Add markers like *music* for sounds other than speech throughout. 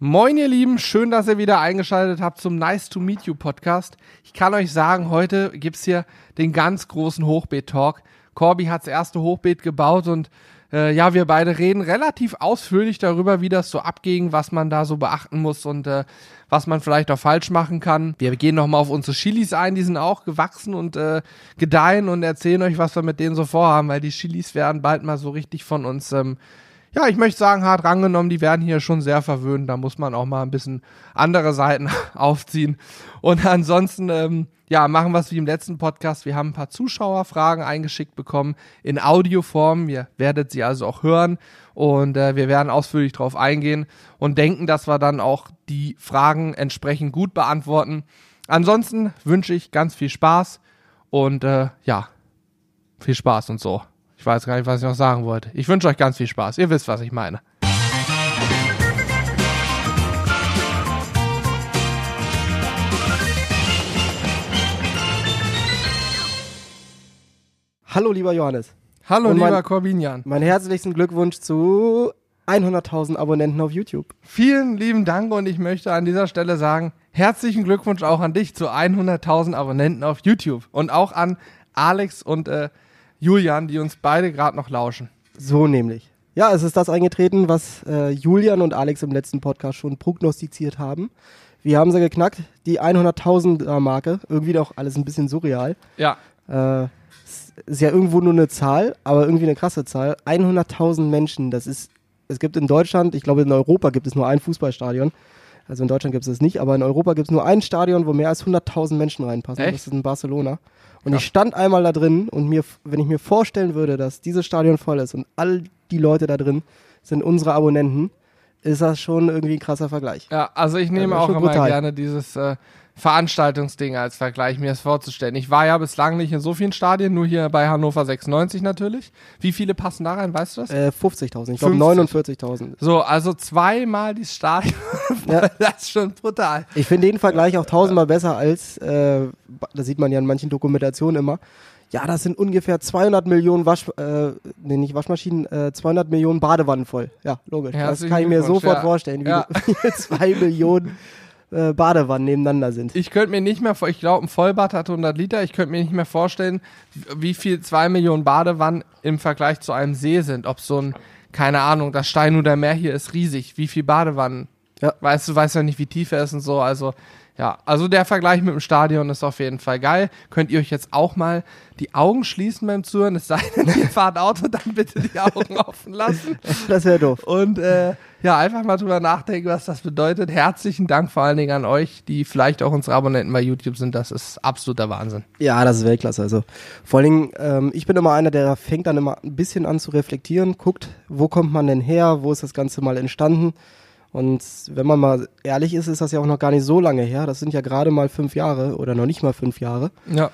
Moin ihr Lieben, schön, dass ihr wieder eingeschaltet habt zum Nice to Meet You Podcast. Ich kann euch sagen, heute gibt's hier den ganz großen Hochbeet-Talk. Corby hat das erste Hochbeet gebaut und äh, ja, wir beide reden relativ ausführlich darüber, wie das so abging, was man da so beachten muss und äh, was man vielleicht auch falsch machen kann. Wir gehen nochmal auf unsere Chilis ein, die sind auch gewachsen und äh, gedeihen und erzählen euch, was wir mit denen so vorhaben, weil die Chilis werden bald mal so richtig von uns ähm, ja, ich möchte sagen, hart rangenommen, die werden hier schon sehr verwöhnt. Da muss man auch mal ein bisschen andere Seiten *laughs* aufziehen. Und ansonsten, ähm, ja, machen wir es wie im letzten Podcast. Wir haben ein paar Zuschauerfragen eingeschickt bekommen in Audioform. Ihr werdet sie also auch hören und äh, wir werden ausführlich darauf eingehen und denken, dass wir dann auch die Fragen entsprechend gut beantworten. Ansonsten wünsche ich ganz viel Spaß und äh, ja, viel Spaß und so. Ich weiß gar nicht, was ich noch sagen wollte. Ich wünsche euch ganz viel Spaß. Ihr wisst, was ich meine. Hallo, lieber Johannes. Hallo, Und mein- lieber Corbinian. Mein herzlichsten Glückwunsch zu 100.000 Abonnenten auf YouTube. Vielen lieben Dank und ich möchte an dieser Stelle sagen, herzlichen Glückwunsch auch an dich zu 100.000 Abonnenten auf YouTube und auch an Alex und äh, Julian, die uns beide gerade noch lauschen. So nämlich. Ja, es ist das eingetreten, was äh, Julian und Alex im letzten Podcast schon prognostiziert haben. Wir haben sie geknackt, die 100.000er Marke. Irgendwie doch alles ein bisschen surreal. Ja, Äh, ist ja irgendwo nur eine Zahl, aber irgendwie eine krasse Zahl. 100.000 Menschen, das ist, es gibt in Deutschland, ich glaube in Europa gibt es nur ein Fußballstadion. Also in Deutschland gibt es das nicht, aber in Europa gibt es nur ein Stadion, wo mehr als 100.000 Menschen reinpassen. Echt? Das ist in Barcelona. Und Krass. ich stand einmal da drin und mir, wenn ich mir vorstellen würde, dass dieses Stadion voll ist und all die Leute da drin sind unsere Abonnenten, ist das schon irgendwie ein krasser Vergleich. ja, also ich nehme Ja, auch immer brutal. gerne dieses äh, Veranstaltungsding als Vergleich, mir das vorzustellen. Ich war ja bislang nicht in so vielen Stadien, nur hier bei Hannover 96 natürlich. Wie viele passen da rein, weißt du das? Äh, 50.000, ich glaube 50. 49.000. So, also zweimal die Stadion. *laughs* Ja. das ist schon brutal. Ich finde den Vergleich auch tausendmal besser als, äh, das sieht man ja in manchen Dokumentationen immer. Ja, das sind ungefähr 200 Millionen Wasch, äh, nee, nicht Waschmaschinen, äh, 200 Millionen Badewannen voll. Ja, logisch. das Herzlichen kann ich mir sofort ja. vorstellen, wie Ja. *laughs* zwei Millionen äh, Badewannen nebeneinander sind. Ich könnte mir nicht mehr ich glaube, ein Vollbad hat 100 Liter. Ich könnte mir nicht mehr vorstellen, wie viel zwei Millionen Badewannen im Vergleich zu einem See sind. Ob so ein, keine Ahnung, das Steinuder Meer hier ist riesig. Wie viel Badewannen? Ja. Weißt du, weißt ja nicht, wie tief er ist und so. Also, ja, also der Vergleich mit dem Stadion ist auf jeden Fall geil. Könnt ihr euch jetzt auch mal die Augen schließen beim Zuhören? Es sei denn, ihr *laughs* fahrt Auto, dann bitte die Augen offen lassen. Das wäre doof. Und äh, ja, einfach mal drüber nachdenken, was das bedeutet. Herzlichen Dank vor allen Dingen an euch, die vielleicht auch unsere Abonnenten bei YouTube sind. Das ist absoluter Wahnsinn. Ja, das ist Weltklasse. Also vor allen Dingen, ähm, ich bin immer einer, der fängt dann immer ein bisschen an zu reflektieren, guckt, wo kommt man denn her, wo ist das Ganze mal entstanden. Und wenn man mal ehrlich ist, ist das ja auch noch gar nicht so lange her. Das sind ja gerade mal fünf Jahre oder noch nicht mal fünf Jahre, Ja.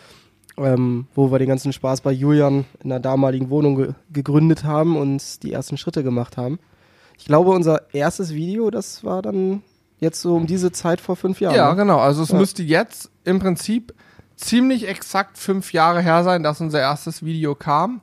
ähm, wo wir den ganzen Spaß bei Julian in der damaligen Wohnung ge gegründet haben und die ersten Schritte gemacht haben. Ich glaube, unser erstes Video, das war dann jetzt so um diese Zeit vor fünf Jahren. Ja, ne? genau. Also es Ja. müsste jetzt im Prinzip ziemlich exakt fünf Jahre her sein, dass unser erstes Video kam.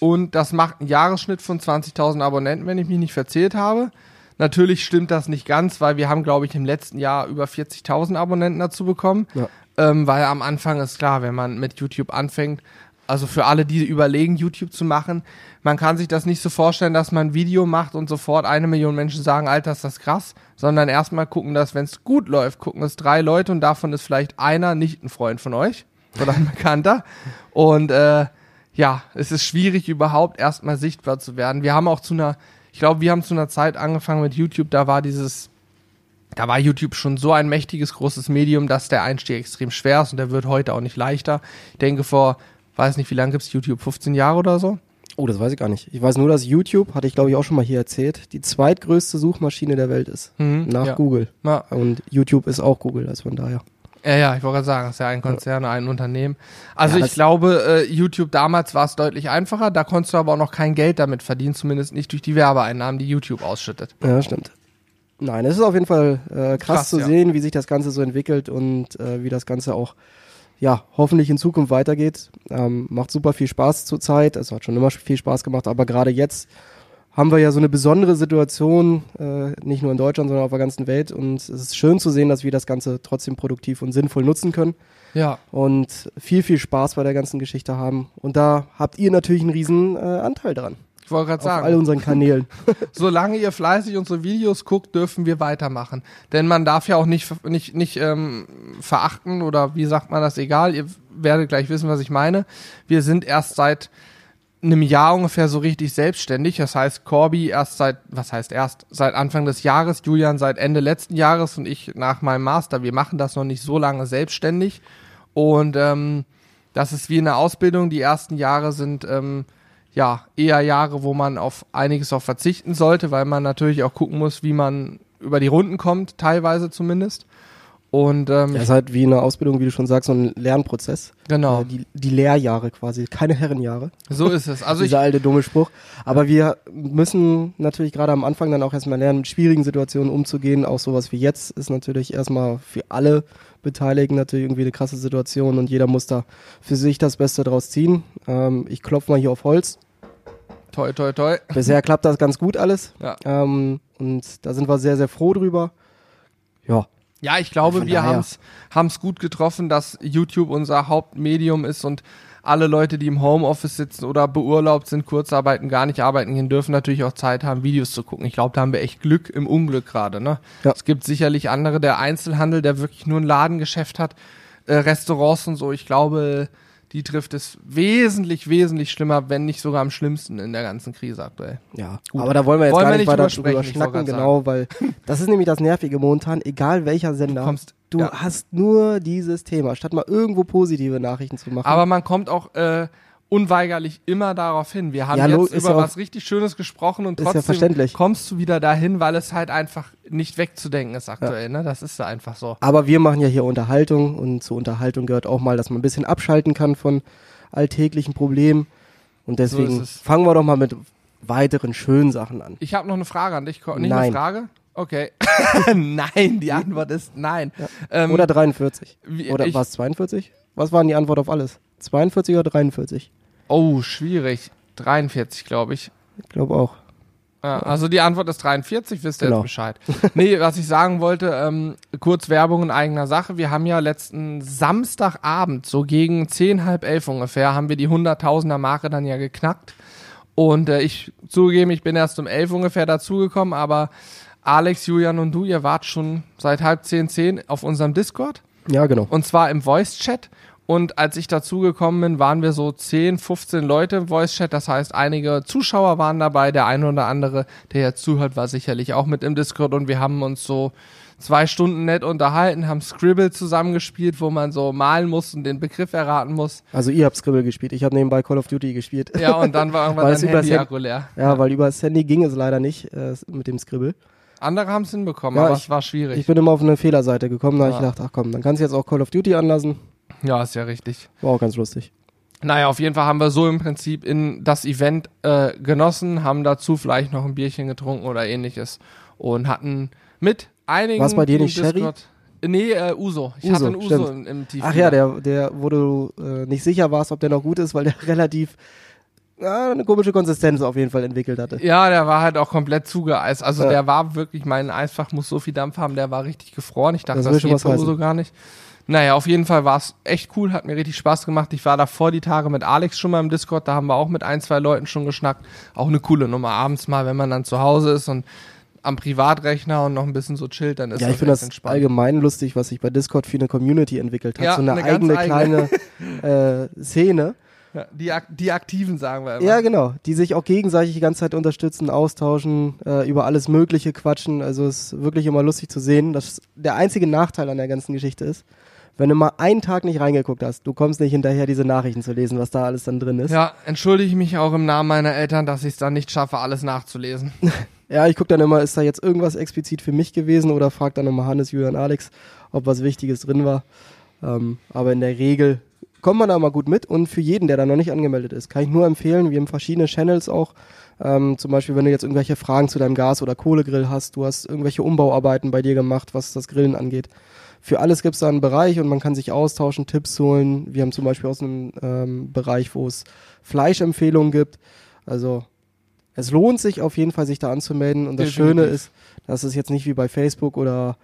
Und das macht einen Jahresschnitt von 20.000 Abonnenten, wenn ich mich nicht verzählt habe. Natürlich stimmt das nicht ganz, weil wir haben, glaube ich, im letzten Jahr über 40.000 Abonnenten dazu bekommen. Ja. Ähm, weil am Anfang ist klar, wenn man mit YouTube anfängt, also für alle, die überlegen, YouTube zu machen, man kann sich das nicht so vorstellen, dass man ein Video macht und sofort eine Million Menschen sagen, Alter, ist das krass, sondern erstmal gucken, dass, wenn es gut läuft, gucken es drei Leute und davon ist vielleicht einer nicht ein Freund von euch oder ein *laughs* Bekannter. Und äh, ja, es ist schwierig, überhaupt erstmal sichtbar zu werden. Wir haben auch zu einer, ich glaube, wir haben zu einer Zeit angefangen mit YouTube, da war dieses, da war YouTube schon so ein mächtiges, großes Medium, dass der Einstieg extrem schwer ist und der wird heute auch nicht leichter. Ich denke, vor, weiß nicht, wie lange gibt's YouTube? 15 Jahre oder so? Oh, das weiß ich gar nicht. Ich weiß nur, dass YouTube, hatte ich glaube ich auch schon mal hier erzählt, die zweitgrößte Suchmaschine der Welt ist. Mhm, nach ja. Google. Ja, Und YouTube ist auch Google, also von daher. ja, ja ich wollte gerade sagen, es ist ja ein Konzern, ein Unternehmen. Also Ja, ich glaube, äh, YouTube damals war es deutlich einfacher, da konntest du aber auch noch kein Geld damit verdienen, zumindest nicht durch die Werbeeinnahmen, die YouTube ausschüttet. Ja, stimmt. Nein, es ist auf jeden Fall äh, krass, Krass, zu ja. sehen, wie sich das Ganze so entwickelt und äh, wie das Ganze auch ja, hoffentlich in Zukunft weitergeht. Ähm, macht super viel Spaß zurzeit. Es hat schon immer viel Spaß gemacht, aber gerade jetzt haben wir ja so eine besondere Situation, äh, nicht nur in Deutschland, sondern auf der ganzen Welt. Und es ist schön zu sehen, dass wir das Ganze trotzdem produktiv und sinnvoll nutzen können. Ja. Und viel, viel Spaß bei der ganzen Geschichte haben. Und da habt ihr natürlich einen riesen äh, Anteil dran. Ich wollte gerade Auf all sagen, unseren Kanälen. *laughs* solange ihr fleißig unsere Videos guckt, dürfen wir weitermachen. Denn man darf ja auch nicht, nicht, nicht ähm, verachten oder wie sagt man das, egal, ihr werdet gleich wissen, was ich meine. Wir sind erst seit einem Jahr ungefähr so richtig selbstständig. Das heißt, Corby erst seit, was heißt erst, seit Anfang des Jahres, Julian seit Ende letzten Jahres und ich nach meinem Master. Wir machen das noch nicht so lange selbstständig. Und ähm, das ist wie eine Ausbildung. Die ersten Jahre sind ähm, ja eher Jahre, wo man auf einiges auch verzichten sollte, weil man natürlich auch gucken muss, wie man über die Runden kommt, teilweise zumindest. Und ähm, Das ist halt wie eine Ausbildung, wie du schon sagst, so ein Lernprozess. genau, Äh, die, die Lehrjahre quasi, keine Herrenjahre. so ist es. Also *laughs* Dieser alte dumme Spruch. Aber wir müssen natürlich gerade am Anfang dann auch erstmal lernen, mit schwierigen Situationen umzugehen. Auch sowas wie jetzt ist natürlich erstmal für alle Beteiligten natürlich irgendwie eine krasse Situation und jeder muss da für sich das Beste draus ziehen. Ähm, ich klopfe mal hier auf Holz. toi, toi, toi. Bisher klappt das ganz gut alles. Ja. Ähm, und da sind wir sehr, sehr froh drüber. Ja, Ja, ich glaube, wir haben es gut getroffen, dass YouTube unser Hauptmedium ist und alle Leute, die im Homeoffice sitzen oder beurlaubt sind, Kurzarbeiten, gar nicht arbeiten gehen, dürfen natürlich auch Zeit haben, Videos zu gucken. Ich glaube, da haben wir echt Glück im Unglück gerade. Ne? Ja. Es gibt sicherlich andere, der Einzelhandel, der wirklich nur ein Ladengeschäft hat, äh, Restaurants und so. Ich glaube, die trifft es wesentlich, wesentlich schlimmer, wenn nicht sogar am schlimmsten in der ganzen Krise aktuell. Ja, Gut. aber da wollen wir jetzt Wollen gar nicht nicht weiter drüber schnacken, genau, weil das ist nämlich das Nervige momentan, egal welcher Sender, Du kommst- du ja. hast nur dieses Thema, statt mal irgendwo positive Nachrichten zu machen. Aber man kommt auch äh, unweigerlich immer darauf hin. Wir haben Ja, jetzt über ja was richtig Schönes gesprochen und ja trotzdem verständlich. kommst du wieder dahin, weil es halt einfach nicht wegzudenken ist aktuell. Ne? Das ist ja einfach so. Aber wir machen ja hier Unterhaltung und zur Unterhaltung gehört auch mal, dass man ein bisschen abschalten kann von alltäglichen Problemen. Und deswegen es. fangen wir doch mal mit weiteren schönen Sachen an. Ich habe noch eine Frage an dich. Nicht Nein. eine Frage? Okay. *laughs* nein, die Antwort ist nein. Ähm, Oder 43. wie- Oder ich- was, 42? Was war denn die Antwort auf alles? 42 oder 43? Oh, schwierig. 43, glaube ich. Ich glaube auch. Ja, also die Antwort ist 43, wisst ihr Genau. jetzt Bescheid. Nee, was ich sagen wollte, ähm, kurz Werbung in eigener Sache. Wir haben ja letzten Samstagabend, so gegen 10, halb elf ungefähr, haben wir die 100.000er Marke dann ja geknackt. Und äh, ich zugegeben, ich bin erst um elf ungefähr dazugekommen, aber Alex, Julian und du, ihr wart schon seit halb zehn, zehn auf unserem Discord. Ja, genau. Und zwar im Voice-Chat. Und als ich dazugekommen bin, waren wir so 10, 15 Leute im Voice-Chat. Das heißt, einige Zuschauer waren dabei. Der eine oder andere, der jetzt zuhört, war sicherlich auch mit im Discord. Und wir haben uns so zwei Stunden nett unterhalten, haben Scribble zusammengespielt, wo man so malen muss und den Begriff erraten muss. Also ihr habt Scribble gespielt, ich habe nebenbei Call of Duty gespielt. Ja, und dann war irgendwann dein Handy Hand- leer. Ja, weil über das Handy ging es leider nicht äh, mit dem Scribble. Andere haben es hinbekommen, Ja, aber ich- es war schwierig. Ich bin immer auf eine Fehlerseite gekommen, da Ja. ich gedacht, ach komm, dann kannst du jetzt auch Call of Duty anlassen. Ja, ist ja richtig. War auch ganz lustig. Naja, auf jeden Fall haben wir so im Prinzip in das Event äh, genossen, haben dazu vielleicht noch ein Bierchen getrunken oder ähnliches und hatten mit einigen. War's bei dir nicht Sherry? Nee, äh, Uso. Ich Uso, hatte einen Uso im, im Tief. Ach ja, der, der, wo du äh, nicht sicher warst, ob der noch gut ist, weil der *laughs* relativ ja, eine komische Konsistenz auf jeden Fall entwickelt hatte. Ja, der war halt auch komplett zugeeist. Also Ja. der war wirklich, mein Eisfach muss so viel Dampf haben, der war richtig gefroren. Ich dachte, Das das, geht was heißen. Uso gar nicht. Naja, auf jeden Fall war es echt cool, hat mir richtig Spaß gemacht. Ich war davor die Tage mit Alex schon mal im Discord, da haben wir auch mit ein, zwei Leuten schon geschnackt. Auch eine coole Nummer abends mal, wenn man dann zu Hause ist und am Privatrechner und noch ein bisschen so chillt, dann ist Ja, ich das finde das entspannt. allgemein lustig, was sich bei Discord für eine Community entwickelt hat. Ja, so eine, eine eigene, eigene. kleine *laughs* äh, Szene. Ja, die, Ak die Aktiven sagen wir immer. Ja, genau. Die sich auch gegenseitig die ganze Zeit unterstützen, austauschen, äh, über alles Mögliche quatschen. Also es ist wirklich immer lustig zu sehen. dass der einzige Nachteil an der ganzen Geschichte ist, wenn du mal einen Tag nicht reingeguckt hast, du kommst nicht hinterher, diese Nachrichten zu lesen, was da alles dann drin ist. Ja, entschuldige ich mich auch im Namen meiner Eltern, dass ich es dann nicht schaffe, alles nachzulesen. *laughs* Ja, ich gucke dann immer, ist da jetzt irgendwas explizit für mich gewesen oder frag dann immer Hannes, Julian, Alex, ob was Wichtiges drin war. Ähm, aber in der Regel kommt man da mal gut mit und für jeden, der da noch nicht angemeldet ist, kann ich nur empfehlen, wir haben verschiedene Channels auch. Ähm, zum Beispiel, wenn du jetzt irgendwelche Fragen zu deinem Gas- oder Kohlegrill hast, du hast irgendwelche Umbauarbeiten bei dir gemacht, was das Grillen angeht. Für alles gibt es da einen Bereich und man kann sich austauschen, Tipps holen. Wir haben zum Beispiel aus einem ähm, Bereich, wo es Fleischempfehlungen gibt. Also es lohnt sich auf jeden Fall, sich da anzumelden. Und das Definitiv. Schöne ist, dass es jetzt nicht wie bei Facebook oder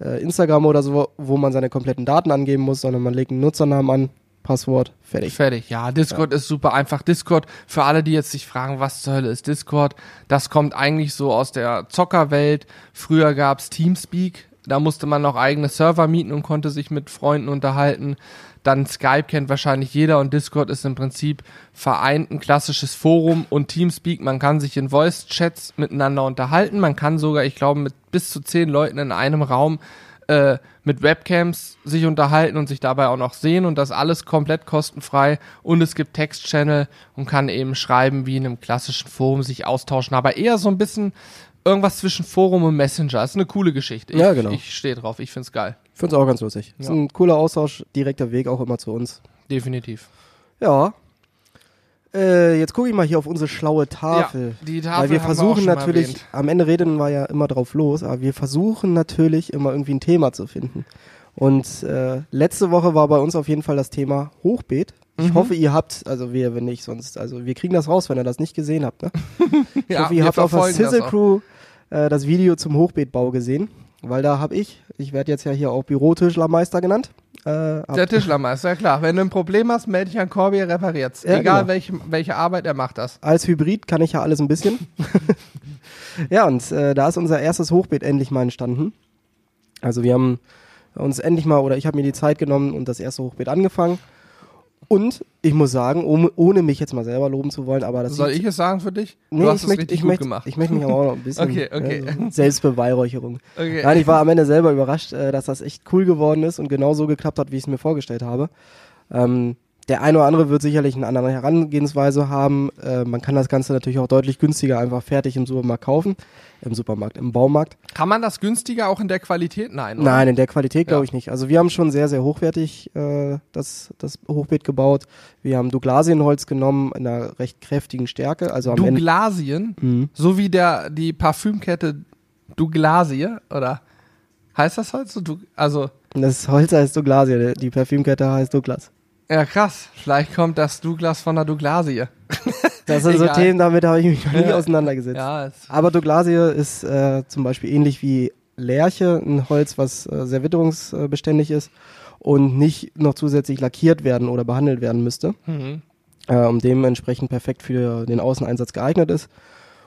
äh, Instagram oder so, wo man seine kompletten Daten angeben muss, sondern man legt einen Nutzernamen an, Passwort, fertig. Fertig. Ja, Discord ist super einfach. Discord, für alle, die jetzt sich fragen, was zur Hölle ist Discord, das kommt eigentlich so aus der Zockerwelt. Früher gab's Teamspeak, da musste man noch eigene Server mieten und konnte sich mit Freunden unterhalten. Dann Skype kennt wahrscheinlich jeder und Discord ist im Prinzip vereint ein klassisches Forum und Teamspeak, man kann sich in Voice-Chats miteinander unterhalten. Man kann sogar, ich glaube, mit bis zu zehn Leuten in einem Raum äh, mit Webcams sich unterhalten und sich dabei auch noch sehen und das alles komplett kostenfrei und es gibt Text-Channel und kann eben schreiben wie in einem klassischen Forum sich austauschen, aber eher so ein bisschen irgendwas zwischen Forum und Messenger. Ist eine coole Geschichte. Ich, Ja, genau. Ich stehe drauf, ich find's geil. Ich finde es auch ganz lustig. Ist Ja. ein cooler Austausch, direkter Weg auch immer zu uns. Definitiv. Ja. Äh, jetzt gucke ich mal hier auf unsere schlaue Tafel. Ja, die Tafel Weil wir wir versuchen mal natürlich, erwähnt. am Ende reden wir ja immer drauf los, aber wir versuchen natürlich immer irgendwie ein Thema zu finden. Und äh, letzte Woche war bei uns auf jeden Fall das Thema Hochbeet. Ich Mhm. hoffe, ihr habt, also wir, wenn nicht, sonst, also wir kriegen das raus, wenn ihr das nicht gesehen habt. Ne? *laughs* Ich Ja, hoffe, ihr habt auf der Sizzle. Crew äh, das Video zum Hochbeetbau gesehen, weil da habe ich, ich werde jetzt ja hier auch Bürotischlermeister genannt. Äh, Der Tischlermeister, ja klar. Wenn du ein Problem hast, melde dich an Corby, er repariert's. Ja, Egal genau. welche, welche Arbeit, er macht das. als Hybrid kann ich ja alles ein bisschen. *laughs* ja, und äh, da ist unser erstes Hochbeet endlich mal entstanden. Also wir haben uns endlich mal, oder ich habe mir die Zeit genommen und das erste Hochbeet angefangen. Und ich muss sagen, ohne, ohne mich jetzt mal selber loben zu wollen, aber das Soll ich es sagen für dich? nee, du hast ich es möchte, richtig ich gut möchte, gemacht. ich möchte mich aber auch noch ein bisschen *laughs* Okay, okay. Ja, so Selbstbeweihräucherung. Okay. Nein, ich war am Ende selber überrascht, äh, dass das echt cool geworden ist und genau so geklappt hat, wie ich es mir vorgestellt habe. Ähm, der eine oder andere wird sicherlich eine andere Herangehensweise haben. Äh, man kann das Ganze natürlich auch deutlich günstiger einfach fertig im Supermarkt kaufen. Im Supermarkt, im Baumarkt. Kann man das günstiger auch in der Qualität? Nein, oder? Nein, in der Qualität glaube Ja. ich nicht. Also wir haben schon sehr, sehr hochwertig äh, das, das Hochbeet gebaut. Wir haben Douglasienholz genommen in einer recht kräftigen Stärke. Also am Ende. Douglasien, Mhm. so wie der, die Parfümkette Douglasie, oder? Heißt das heute so? Also, Das Holz heißt Douglasie, die Parfümkette heißt Douglas. Ja krass. Vielleicht kommt das Douglas von der Douglasie. *laughs* Das sind so. Themen, damit habe ich mich noch nie Ja. auseinandergesetzt. Ja, Aber Douglasie ist äh, zum Beispiel ähnlich wie Lärche, ein Holz, was äh, sehr witterungsbeständig ist und nicht noch zusätzlich lackiert werden oder behandelt werden müsste, mhm. äh, um dementsprechend perfekt für den Außeneinsatz geeignet ist.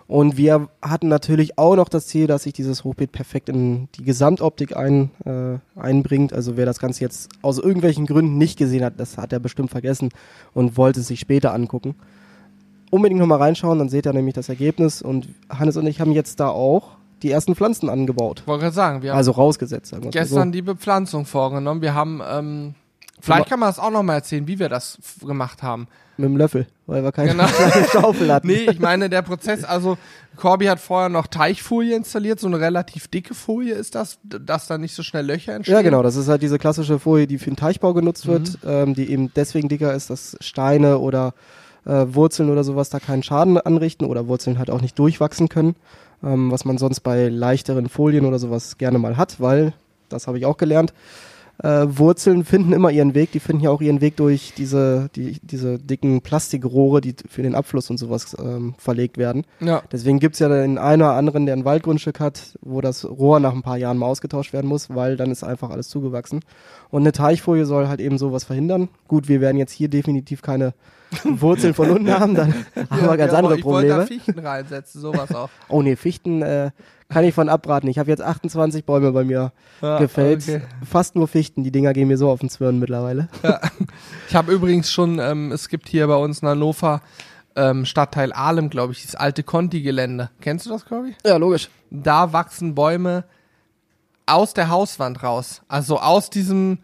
Und wir hatten natürlich auch noch das Ziel, dass sich dieses Hochbeet perfekt in die Gesamtoptik ein, äh, einbringt. Also wer das Ganze jetzt aus irgendwelchen Gründen nicht gesehen hat, das hat er bestimmt vergessen und wollte es sich später angucken. Unbedingt nochmal reinschauen, dann seht ihr nämlich das Ergebnis. Und Hannes und ich haben jetzt da auch die ersten Pflanzen angebaut. wollte gerade sagen, wir haben Also rausgesetzt, sagen wir gestern so. die Bepflanzung vorgenommen. Wir haben, ähm, vielleicht kann man das auch noch mal erzählen, wie wir das gemacht haben. Mit dem Löffel, weil wir keine Genau. *laughs* Schaufel hatten. Nee, ich meine, der Prozess, also Corby hat vorher noch Teichfolie installiert, so eine relativ dicke Folie ist das, dass da nicht so schnell Löcher entstehen. Ja, genau. Das ist halt diese klassische Folie, die für den Teichbau genutzt wird, Mhm. ähm, die eben deswegen dicker ist, dass Steine oder äh, Wurzeln oder sowas da keinen Schaden anrichten oder Wurzeln halt auch nicht durchwachsen können, ähm, was man sonst bei leichteren Folien oder sowas gerne mal hat, weil, das habe ich auch gelernt, äh, Wurzeln finden immer ihren Weg. Die finden ja auch ihren Weg durch diese, die, diese dicken Plastikrohre, die für den Abfluss und sowas ähm, verlegt werden. Ja, Deswegen gibt's ja den einen oder anderen, der ein Waldgrundstück hat, wo das Rohr nach ein paar Jahren mal ausgetauscht werden muss, weil dann ist einfach alles zugewachsen. Und eine Teichfolie soll halt eben sowas verhindern. Gut, wir werden jetzt hier definitiv keine *laughs* Wurzeln von unten haben, dann haben wir ganz ja, andere aber ich wollte da Probleme. Fichten reinsetzen, sowas auch. Oh nee, Fichten äh, kann ich von abraten. Ich habe jetzt 28 Bäume bei mir Ja, gefällt. okay. Fast nur Fichten. Die Dinger gehen mir so auf den Zwirn mittlerweile. Ich habe übrigens schon, ähm, es gibt hier bei uns in Hannover ähm, Stadtteil Ahlem, glaube ich, das alte Conti-Gelände. Kennst du das, Corby? Ja, logisch. Da wachsen Bäume aus der Hauswand raus. Also aus diesem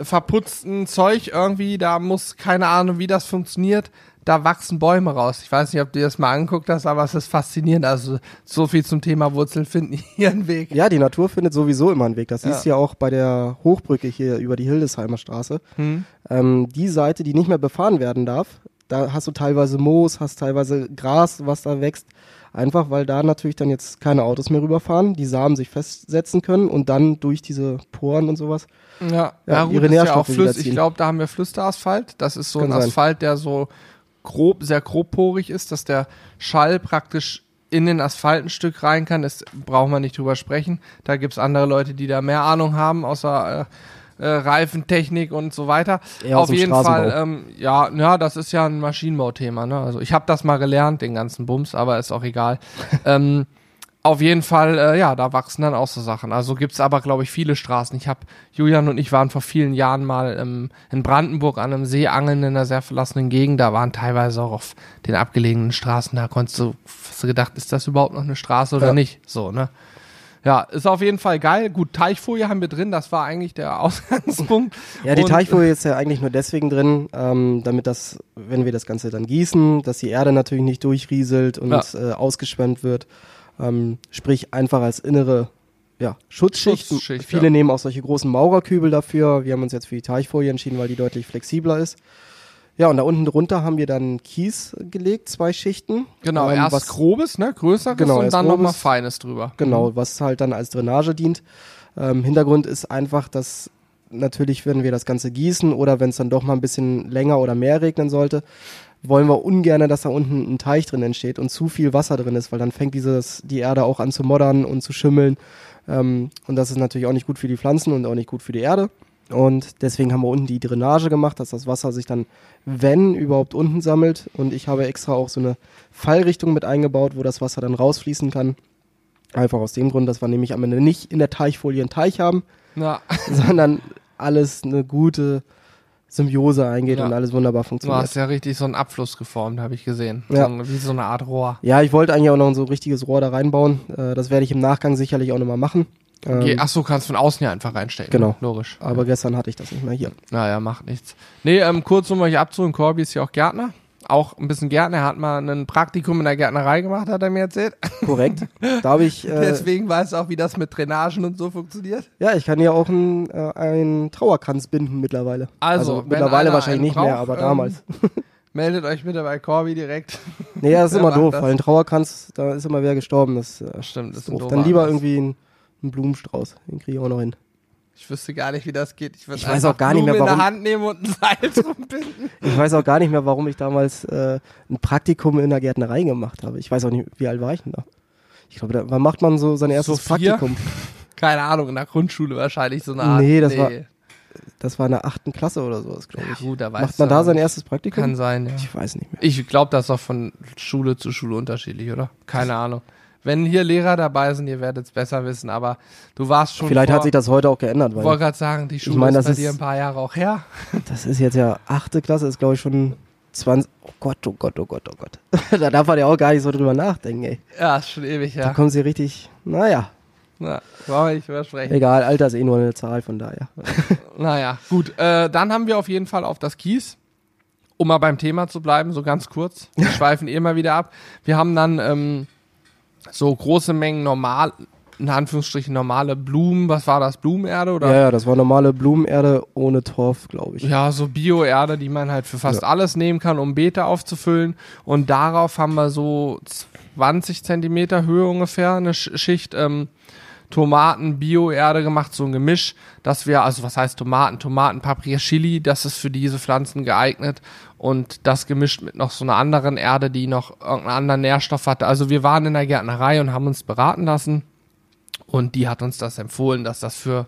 verputzten Zeug irgendwie, da muss keine Ahnung, wie das funktioniert. Da wachsen Bäume raus. Ich weiß nicht, ob du dir das mal angeguckt hast, aber es ist faszinierend. Also so viel zum Thema Wurzeln finden *laughs* ihren Weg. Ja, die Natur findet sowieso immer einen Weg. Das Ja. siehst du ja auch bei der Hochbrücke hier über die Hildesheimer Straße. Hm? Ähm, die Seite, die nicht mehr befahren werden darf, da hast du teilweise Moos, hast teilweise Gras, was da wächst. Einfach weil da natürlich dann jetzt keine Autos mehr rüberfahren, die Samen sich festsetzen können und dann durch diese Poren und sowas. Ja, ja, Ja, gut, ihre ist ja auch Nährstoffe Flüss. Ich glaube, da haben wir Flüsterasphalt. Das ist so Kann ein sein. Asphalt, der so grob, sehr grobporig ist, dass der Schall praktisch in den Asphalt ein Stück rein kann. Das braucht man nicht drüber sprechen. Da gibt's andere Leute, die da mehr Ahnung haben, außer äh, äh, Reifentechnik und so weiter. Eher Auf jeden. Fall, ähm, ja, ja, das ist ja ein Maschinenbauthema. Ne? Also ich habe das mal gelernt, den ganzen Bums, aber ist auch egal. *laughs* ähm, auf jeden Fall, äh, ja, da wachsen dann auch so Sachen. Also gibt's aber, glaube ich, viele Straßen. Ich habe, Julian und ich waren vor vielen Jahren mal ähm, in Brandenburg an einem See angeln in einer sehr verlassenen Gegend. Da waren teilweise auch auf den abgelegenen Straßen, da konntest du, hast du gedacht, ist das überhaupt noch eine Straße oder Ja. nicht? So, ne? Ja, ist auf jeden Fall geil. Gut, Teichfolie haben wir drin, das war eigentlich der *laughs* Ausgangspunkt. Ja, die Und- Teichfolie ist ja eigentlich nur deswegen drin, ähm, damit das, wenn wir das Ganze dann gießen, dass die Erde natürlich nicht durchrieselt und Ja. äh, ausgeschwemmt wird. Ähm, sprich einfach als innere ja, Schutzschicht. Schutzschicht, Viele ja. nehmen auch solche großen Maurerkübel dafür. Wir haben uns jetzt für die Teichfolie entschieden, weil die deutlich flexibler ist. Ja, und da unten drunter haben wir dann Kies gelegt, zwei Schichten. Genau, ähm, erst was, grobes, ne, größeres Genau, und dann nochmal feines drüber. Genau, was halt dann als Drainage dient. Ähm, Hintergrund ist einfach, dass natürlich, wenn wir das Ganze gießen oder wenn es dann doch mal ein bisschen länger oder mehr regnen sollte, wollen wir ungern, dass da unten ein Teich drin entsteht und zu viel Wasser drin ist, weil dann fängt dieses, die Erde auch an zu moddern und zu schimmeln. Ähm, und das ist natürlich auch nicht gut für die Pflanzen und auch nicht gut für die Erde. Und deswegen haben wir unten die Drainage gemacht, dass das Wasser sich dann, wenn überhaupt, unten sammelt. Und ich habe extra auch so eine Fallrichtung mit eingebaut, wo das Wasser dann rausfließen kann. Einfach aus dem Grund, dass wir nämlich am Ende nicht in der Teichfolie einen Teich haben, Ja, *laughs* sondern alles eine gute Symbiose eingeht Ja. und alles wunderbar du funktioniert. hast ja richtig so einen Abfluss geformt, habe ich gesehen. Ja. So, wie so eine Art Rohr. Ja, ich wollte eigentlich auch noch so ein richtiges Rohr da reinbauen. Äh, das werde ich im Nachgang sicherlich auch nochmal machen. Ähm, Ge- Ach so, kannst von außen ja einfach reinstecken. Genau. Logisch. aber gestern hatte ich das nicht mehr hier. Naja, macht nichts. Nee, ähm, kurz um euch abzuholen, Corby ist ja auch Gärtner. Auch ein bisschen Gärtner. Er hat mal ein Praktikum in der Gärtnerei gemacht, hat er mir erzählt. Korrekt. *laughs* da habe ich, äh, Deswegen weiß auch, wie das mit Drainagen und so funktioniert. ja, ich kann hier auch einen, äh, einen Trauerkranz binden mittlerweile. Also, wenn mittlerweile wahrscheinlich einen nicht mehr, braucht, aber ähm, damals. Meldet euch bitte bei Corby direkt. *laughs* Nee, das ist immer doof, das? weil ein Trauerkranz, da ist immer wer gestorben. Das, äh, Stimmt, das ist doof. Dann lieber irgendwie ein, ein Blumenstrauß. Den kriege ich auch noch hin. Ich wüsste gar nicht, wie das geht. Ich, Ich weiß auch gar nicht mehr, in warum- der Hand nehmen und ein Seil drum binden. *laughs* Ich weiß auch gar nicht mehr, warum ich damals äh, ein Praktikum in der Gärtnerei gemacht habe. Ich weiß auch nicht, wie alt war ich denn da? Ich glaube, da, wann macht man so sein erstes So? Praktikum? *laughs* Keine Ahnung, in der Grundschule wahrscheinlich so eine Art. Nee, das war- Das war in der achten Klasse oder sowas, glaube Ja, ich. gut, da weiß Macht man da sein erstes Praktikum? Kann sein, ja. Ich weiß nicht mehr. Ich glaube, das ist auch von Schule zu Schule unterschiedlich, oder? Keine Ahnung. Wenn hier Lehrer dabei sind, ihr werdet es besser wissen, aber du warst schon. Vielleicht vor, hat sich das heute auch geändert, Ich wollte gerade sagen, die Schule meine, ist das bei dir ist- ein paar Jahre auch her. *laughs* das ist jetzt ja achte Klasse, ist glaube ich schon 20. Oh Gott, oh Gott, oh Gott, oh Gott. *laughs* da darf man ja auch gar nicht so drüber nachdenken, ey. Ja, ist schon ewig Da her. kommen sie richtig, naja, Na, brauchen wir nicht drüber sprechen. egal, Alter ist eh nur eine Zahl, von daher. *laughs* Naja, gut. Äh, dann haben wir auf jeden Fall auf das Kies, um mal beim Thema zu bleiben, so ganz kurz. Wir schweifen eh mal wieder ab. Wir haben dann ähm, so große Mengen normal, in Anführungsstrichen normale Blumen. Was war das? Blumenerde oder? Ja, ja, das war normale Blumenerde ohne Torf, glaube ich. Ja, so Bioerde, die man halt für fast alles nehmen kann, um Beete aufzufüllen. Und darauf haben wir so 20 Zentimeter Höhe ungefähr eine Sch Schicht ähm, Tomaten, Bioerde gemacht, so ein Gemisch, dass wir, also was heißt Tomaten, Tomaten, Paprika, Chili, das ist für diese Pflanzen geeignet. Und das gemischt mit noch so einer anderen Erde, die noch irgendeinen anderen Nährstoff hatte. Also wir waren in der Gärtnerei und haben uns beraten lassen. Und die hat uns das empfohlen, dass das für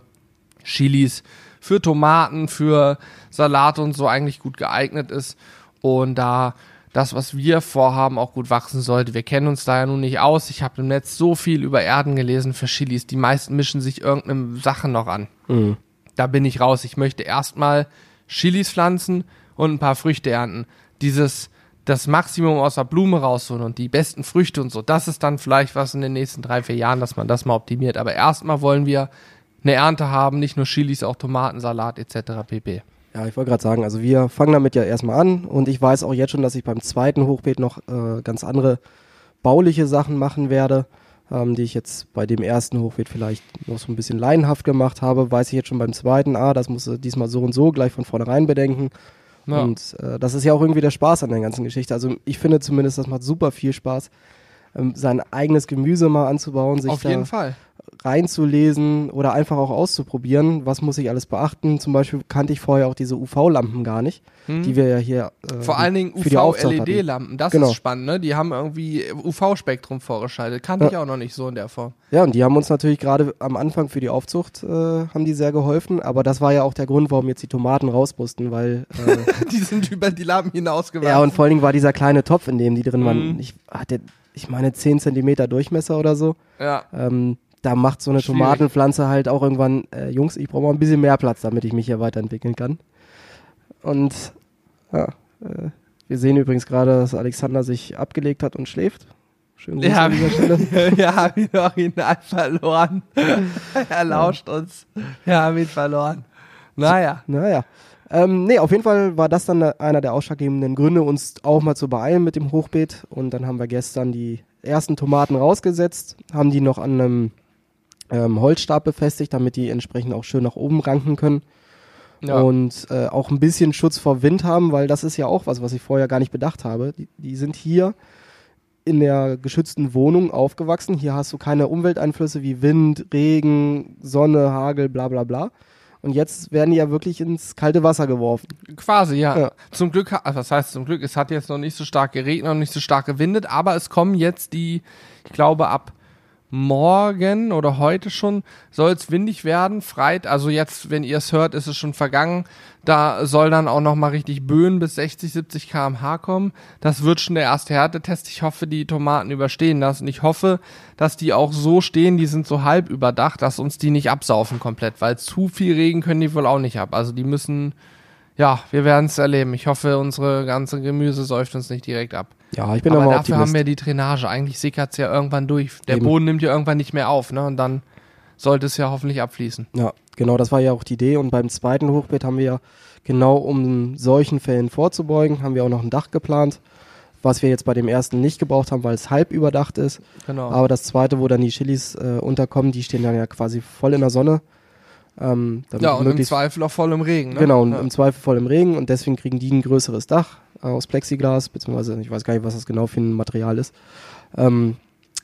Chilis, für Tomaten, für Salat und so eigentlich gut geeignet ist. Und da das, was wir vorhaben, auch gut wachsen sollte. Wir kennen uns da ja nun nicht aus. Ich habe im Netz so viel über Erden gelesen für Chilis. Die meisten mischen sich irgendeine Sache noch an. Mhm. Da bin ich raus. Ich möchte erstmal Chilis pflanzen und ein paar Früchte ernten. Dieses, das Maximum aus der Blume rausholen und die besten Früchte und so, das ist dann vielleicht was in den nächsten drei, vier Jahren, dass man das mal optimiert. Aber erstmal wollen wir eine Ernte haben, nicht nur Chilis, auch Tomaten, Salat etc. pp. Ja, ich wollte gerade sagen, also wir fangen damit ja erstmal an und ich weiß auch jetzt schon, dass ich beim zweiten Hochbeet noch äh, ganz andere bauliche Sachen machen werde, ähm, die ich jetzt bei dem ersten Hochbeet vielleicht noch so ein bisschen laienhaft gemacht habe, weiß ich jetzt schon beim zweiten, ah, das muss diesmal so und so gleich von vornherein bedenken. Ja. Und äh, das ist ja auch irgendwie der Spaß an der ganzen Geschichte. Also ich finde zumindest, das macht super viel Spaß, ähm, sein eigenes Gemüse mal anzubauen, sich Auf da jeden Fall. Reinzulesen oder einfach auch auszuprobieren, was muss ich alles beachten. Zum Beispiel kannte ich vorher auch diese UV-Lampen gar nicht, Hm. die wir ja hier äh, Vor allen Dingen. UV-LED-Lampen, das Genau. ist spannend, ne? Die haben irgendwie UV-Spektrum vorgeschaltet. Kannte Ja. ich auch noch nicht so in der Form. Ja, und die haben uns natürlich gerade am Anfang für die Aufzucht äh, haben die sehr geholfen, aber das war ja auch der Grund, warum jetzt die Tomaten raus mussten, weil äh, *laughs* Die sind über die Lampen hinausgewachsen. ja und vor allen Dingen war dieser kleine Topf, in dem die drin waren, Mhm. ich hatte, ich meine 10 Zentimeter Durchmesser oder so. ja. Ähm, da macht so eine Schwierig. Tomatenpflanze halt auch irgendwann, äh, Jungs, ich brauche mal ein bisschen mehr Platz, damit ich mich hier weiterentwickeln kann. Und ja, äh, wir sehen übrigens gerade, dass Alexander sich abgelegt hat und schläft. Schön Ja, an dieser Stelle. *laughs* wir haben ihn original verloren. *laughs* er lauscht uns. Wir haben ihn verloren. Naja. Naja. Ähm, nee, auf jeden Fall war das dann einer der ausschlaggebenden Gründe, uns auch mal zu beeilen mit dem Hochbeet. Und dann haben wir gestern die ersten Tomaten rausgesetzt, haben die noch an einem ähm, Holzstab befestigt, damit die entsprechend auch schön nach oben ranken können. Ja. Und äh, auch ein bisschen Schutz vor Wind haben, weil das ist ja auch was, was ich vorher gar nicht bedacht habe. Die, die sind hier in der geschützten Wohnung aufgewachsen. Hier hast du keine Umwelteinflüsse wie Wind, Regen, Sonne, Hagel, bla bla bla. Und jetzt werden die ja wirklich ins kalte Wasser geworfen. Quasi, ja. Ja. Zum Glück, also was heißt zum Glück, es hat jetzt noch nicht so stark geregnet und nicht so stark gewindet, aber es kommen jetzt die, ich glaube ab morgen oder heute schon soll es windig werden. Freit, also jetzt, wenn ihr es hört, ist es schon vergangen. Da soll dann auch noch mal richtig Böen bis 60, 70 km/h kommen. Das wird schon der erste Härtetest. Ich hoffe, die Tomaten überstehen das und ich hoffe, dass die auch so stehen, die sind so halb überdacht, dass uns die nicht absaufen komplett, weil zu viel Regen können die wohl auch nicht ab. Also die müssen ja, wir werden es erleben. Ich hoffe, unsere ganze Gemüse säuft uns nicht direkt ab. Ja, ich bin Aber aber dafür Optimist. haben wir die Drainage. Eigentlich sickert's ja irgendwann durch. Der Eben. Boden nimmt ja irgendwann nicht mehr auf, ne? Und dann sollte es ja hoffentlich abfließen. Ja, genau, das war ja auch die Idee. Und beim zweiten Hochbeet haben wir ja genau, um solchen Fällen vorzubeugen, haben wir auch noch ein Dach geplant, was wir jetzt bei dem ersten nicht gebraucht haben, weil es halb überdacht ist. Genau. Aber das zweite, wo dann die Chilis äh, unterkommen, die stehen dann ja quasi voll in der Sonne. Ähm, ja, und im Zweifel auch voll im Regen, ne? Genau, und ja. im Zweifel voll im Regen und deswegen kriegen die ein größeres Dach aus Plexiglas, beziehungsweise ich weiß gar nicht, was das genau für ein Material ist. Ähm,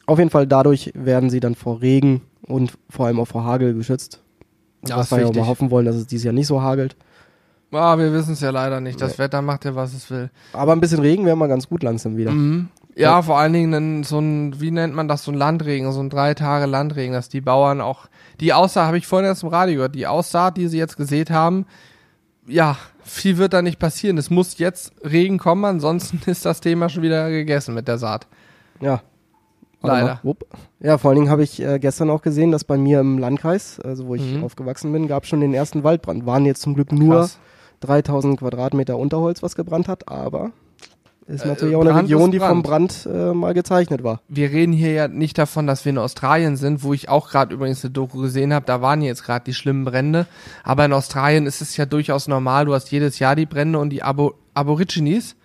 auf jeden Fall dadurch werden sie dann vor Regen und vor allem auch vor Hagel geschützt. Ja, was wir ja auch mal hoffen wollen, dass es dieses Jahr nicht so hagelt. Ah, wir wissen es ja leider nicht. Das Nee. Wetter macht ja, was es will. Aber ein bisschen Regen wäre mal ganz gut langsam wieder. Mhm. Ja, vor allen Dingen so ein, wie nennt man das, so ein Landregen, so ein drei Tage Landregen, dass die Bauern auch, die Aussaat, habe ich vorhin erst im Radio gehört, die Aussaat, die sie jetzt gesät haben, ja, viel wird da nicht passieren. Es muss jetzt Regen kommen, ansonsten *laughs* ist das Thema schon wieder gegessen mit der Saat. Ja. Leider. Ja, vor allen Dingen habe ich äh, gestern auch gesehen, dass bei mir im Landkreis, also wo ich Mhm. aufgewachsen bin, gab es schon den ersten Waldbrand. Waren jetzt zum Glück nur Krass. 3000 Quadratmeter Unterholz, was gebrannt hat, aber ist Äh, natürlich auch eine Brand Region, die vom Brand äh, mal gezeichnet war. Wir reden hier ja nicht davon, dass wir in Australien sind, wo ich auch gerade übrigens eine Doku gesehen habe, da waren jetzt gerade die schlimmen Brände. Aber in Australien ist es ja durchaus normal, du hast jedes Jahr die Brände und die Abo Aborigines,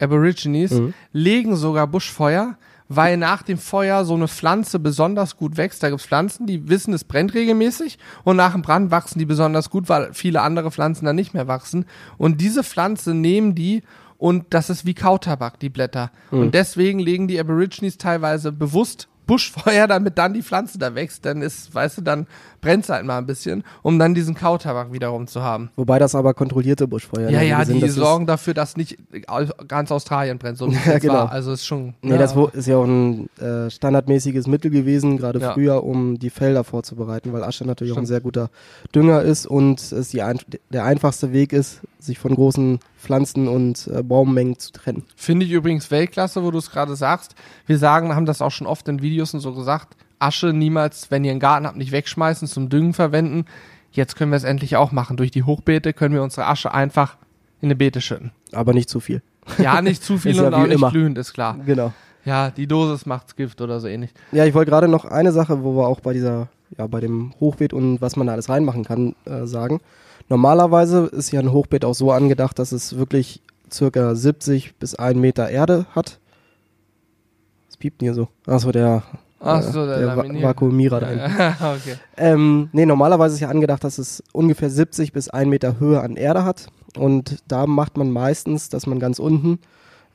Aborigines Mhm. legen sogar Buschfeuer, weil nach dem Feuer so eine Pflanze besonders gut wächst. Da gibt's Pflanzen, die wissen, es brennt regelmäßig und nach dem Brand wachsen die besonders gut, weil viele andere Pflanzen dann nicht mehr wachsen. Und diese Pflanze nehmen die und das ist wie Kautabak, die Blätter. Und deswegen legen die Aborigines teilweise bewusst Buschfeuer, damit dann die Pflanze da wächst. Dann ist, weißt du, dann brennt's halt mal ein bisschen, um dann diesen Kautabak wiederum zu haben. Wobei das aber kontrollierte Buschfeuer in Ja, ja, sind. die Das ist- sorgen dafür, dass nicht ganz Australien brennt, so wie *laughs* es Ja, genau. war. Also ist schon. Nee, ja. das wo- ist ja auch ein äh, standardmäßiges Mittel gewesen, gerade Ja. früher, um die Felder vorzubereiten, weil Asche natürlich auch ein Stimmt. sehr guter Dünger ist und es die ein der einfachste Weg ist, sich von großen Pflanzen und äh, Baummengen zu trennen. Finde ich übrigens Weltklasse, wo du es gerade sagst. Wir sagen, haben das auch schon oft in Videos und so gesagt. Asche niemals, wenn ihr einen Garten habt, nicht wegschmeißen, zum Düngen verwenden. Jetzt können wir es endlich auch machen. Durch die Hochbeete können wir unsere Asche einfach in eine Beete schütten. Aber nicht zu viel. Ja, nicht zu *laughs* viel Ist ja und auch nicht immer. glühend, ist klar. Genau. Ja, die Dosis macht's Gift oder so ähnlich. Ja, ich wollte gerade noch eine Sache, wo wir auch bei dieser, ja, bei dem Hochbeet und was man da alles reinmachen kann, äh, sagen. Normalerweise ist ja ein Hochbeet auch so angedacht, dass es wirklich circa 70 bis 1 Meter Erde hat. Piept denn hier so? Achso, der, Ach äh, so, der, der Wa- Laminier. Vakuumierer da hinten. *laughs* okay. Ähm, nee, normalerweise ist ja angedacht, dass es ungefähr 70 bis 1 Meter Höhe an Erde hat. Und da macht man meistens, dass man ganz unten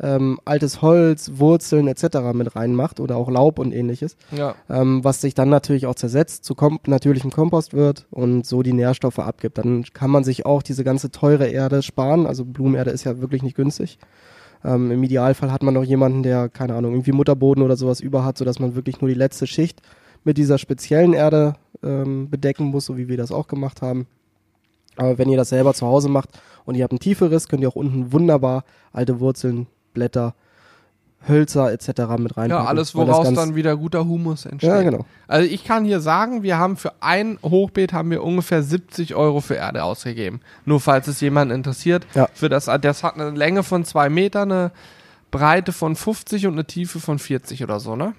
ähm, altes Holz, Wurzeln etc. mit reinmacht oder auch Laub und ähnliches, Ja. ähm, was sich dann natürlich auch zersetzt, zu kom natürlichem Kompost wird und so die Nährstoffe abgibt. Dann kann man sich auch diese ganze teure Erde sparen. Also Blumenerde ist ja wirklich nicht günstig. Ähm, Im Idealfall hat man noch jemanden, der, keine Ahnung, irgendwie Mutterboden oder sowas über hat, sodass man wirklich nur die letzte Schicht mit dieser speziellen Erde ähm, bedecken muss, so wie wir das auch gemacht haben. Aber wenn ihr das selber zu Hause macht und ihr habt einen Tieferriss, könnt ihr auch unten wunderbar alte Wurzeln, Blätter, Hölzer etc. mit reinpacken. Ja, alles, woraus dann wieder guter Humus entsteht. Ja, genau. Also ich kann hier sagen, wir haben für ein Hochbeet haben wir ungefähr 70 Euro für Erde ausgegeben. Nur falls es jemanden interessiert. Ja. Für das, das hat eine Länge von zwei Metern, eine Breite von 50 und eine Tiefe von 40 oder so, ne?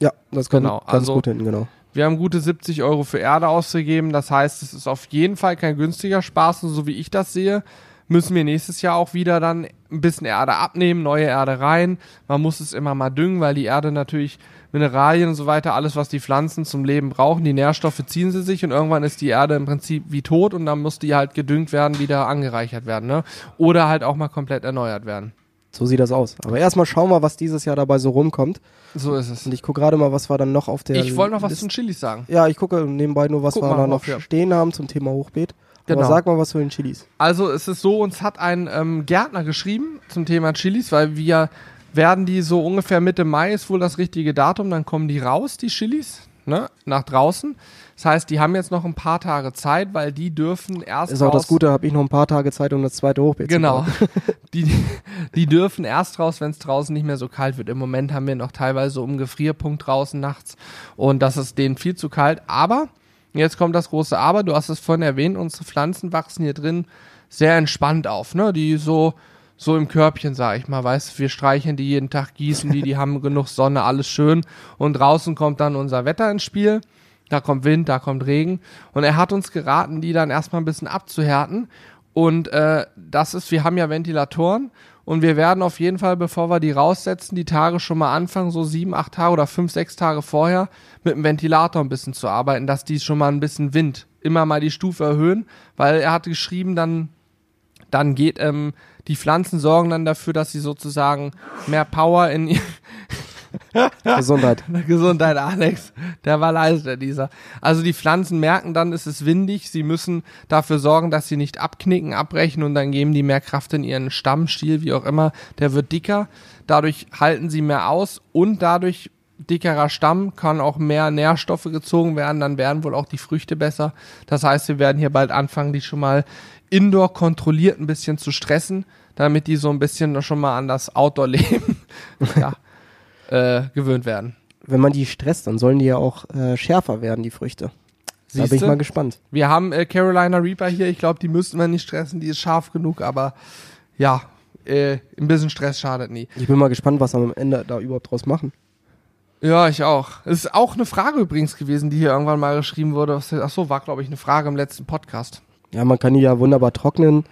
Ja, das kommt Genau, ganz also- gut hin, genau. Wir haben gute 70 Euro für Erde ausgegeben. Das heißt, es ist auf jeden Fall kein günstiger Spaß. So wie ich das sehe, müssen wir nächstes Jahr auch wieder dann ein bisschen Erde abnehmen, neue Erde rein. Man muss es immer mal düngen, weil die Erde natürlich Mineralien und so weiter, alles, was die Pflanzen zum Leben brauchen, die Nährstoffe ziehen sie sich und irgendwann ist die Erde im Prinzip wie tot und dann muss die halt gedüngt werden, wieder angereichert werden, ne? Oder halt auch mal komplett erneuert werden. So sieht das aus. Aber erstmal schauen wir, was dieses Jahr dabei so rumkommt. So ist es. Und ich gucke gerade mal, was wir dann noch auf der Ich wollte noch was Liste- zu den Chilis sagen. Ja, ich gucke nebenbei nur, was Guck wir da noch ja. stehen haben zum Thema Hochbeet. Aber Genau. sag mal was zu den Chilis. Also es ist so, uns hat ein ähm, Gärtner geschrieben zum Thema Chilis, weil wir werden die so ungefähr Mitte Mai ist wohl das richtige Datum, dann kommen die raus, die Chilis, ne, nach draußen. Das heißt, die haben jetzt noch ein paar Tage Zeit, weil die dürfen erst Ist auch das raus- Gute, habe ich noch ein paar Tage Zeit, um das zweite Hochbeet Genau. zu bauen. *laughs* Die, die dürfen erst raus, wenn es draußen nicht mehr so kalt wird. Im Moment haben wir noch teilweise um Gefrierpunkt draußen nachts und das ist denen viel zu kalt. Aber, jetzt kommt das große Aber, du hast es vorhin erwähnt, unsere Pflanzen wachsen hier drin sehr entspannt auf, ne? Die so, so im Körbchen, sag ich mal, weißt wir streichen die jeden Tag, gießen die, die haben *laughs* genug Sonne, alles schön. Und draußen kommt dann unser Wetter ins Spiel. Da kommt Wind, da kommt Regen. Und er hat uns geraten, die dann erstmal ein bisschen abzuhärten. Und äh, das ist, wir haben ja Ventilatoren und wir werden auf jeden Fall, bevor wir die raussetzen, die Tage schon mal anfangen, so sieben, acht Tage oder fünf, sechs Tage vorher mit dem Ventilator ein bisschen zu arbeiten, dass die schon mal ein bisschen Wind immer mal die Stufe erhöhen, weil er hat geschrieben, dann dann geht ähm, die Pflanzen sorgen dann dafür, dass sie sozusagen mehr Power in *laughs* *laughs* Gesundheit. Gesundheit, Alex. Der war leise, der dieser. Also die Pflanzen merken dann, es ist windig. Sie müssen dafür sorgen, dass sie nicht abknicken, abbrechen und dann geben die mehr Kraft in ihren Stammstiel, wie auch immer. Der wird dicker. Dadurch halten sie mehr aus und dadurch dickerer Stamm kann auch mehr Nährstoffe gezogen werden. Dann werden wohl auch die Früchte besser. Das heißt, wir werden hier bald anfangen, die schon mal indoor kontrolliert ein bisschen zu stressen, damit die so ein bisschen schon mal an das Outdoor-Leben *laughs* ja, äh, gewöhnt werden. Wenn man die stresst, dann sollen die ja auch äh, schärfer werden, die Früchte. Da bin ich Siehste? mal gespannt. Wir haben äh, Carolina Reaper hier. Ich glaube, die müssten wir nicht stressen. Die ist scharf genug, aber ja, äh, ein bisschen Stress schadet nie. Ich bin mal gespannt, was am Ende da überhaupt draus machen. Ja, ich auch. Es ist auch eine Frage übrigens gewesen, die hier irgendwann mal geschrieben wurde. Was- Ach so, war glaube ich eine Frage im letzten Podcast. Ja, man kann die ja wunderbar trocknen.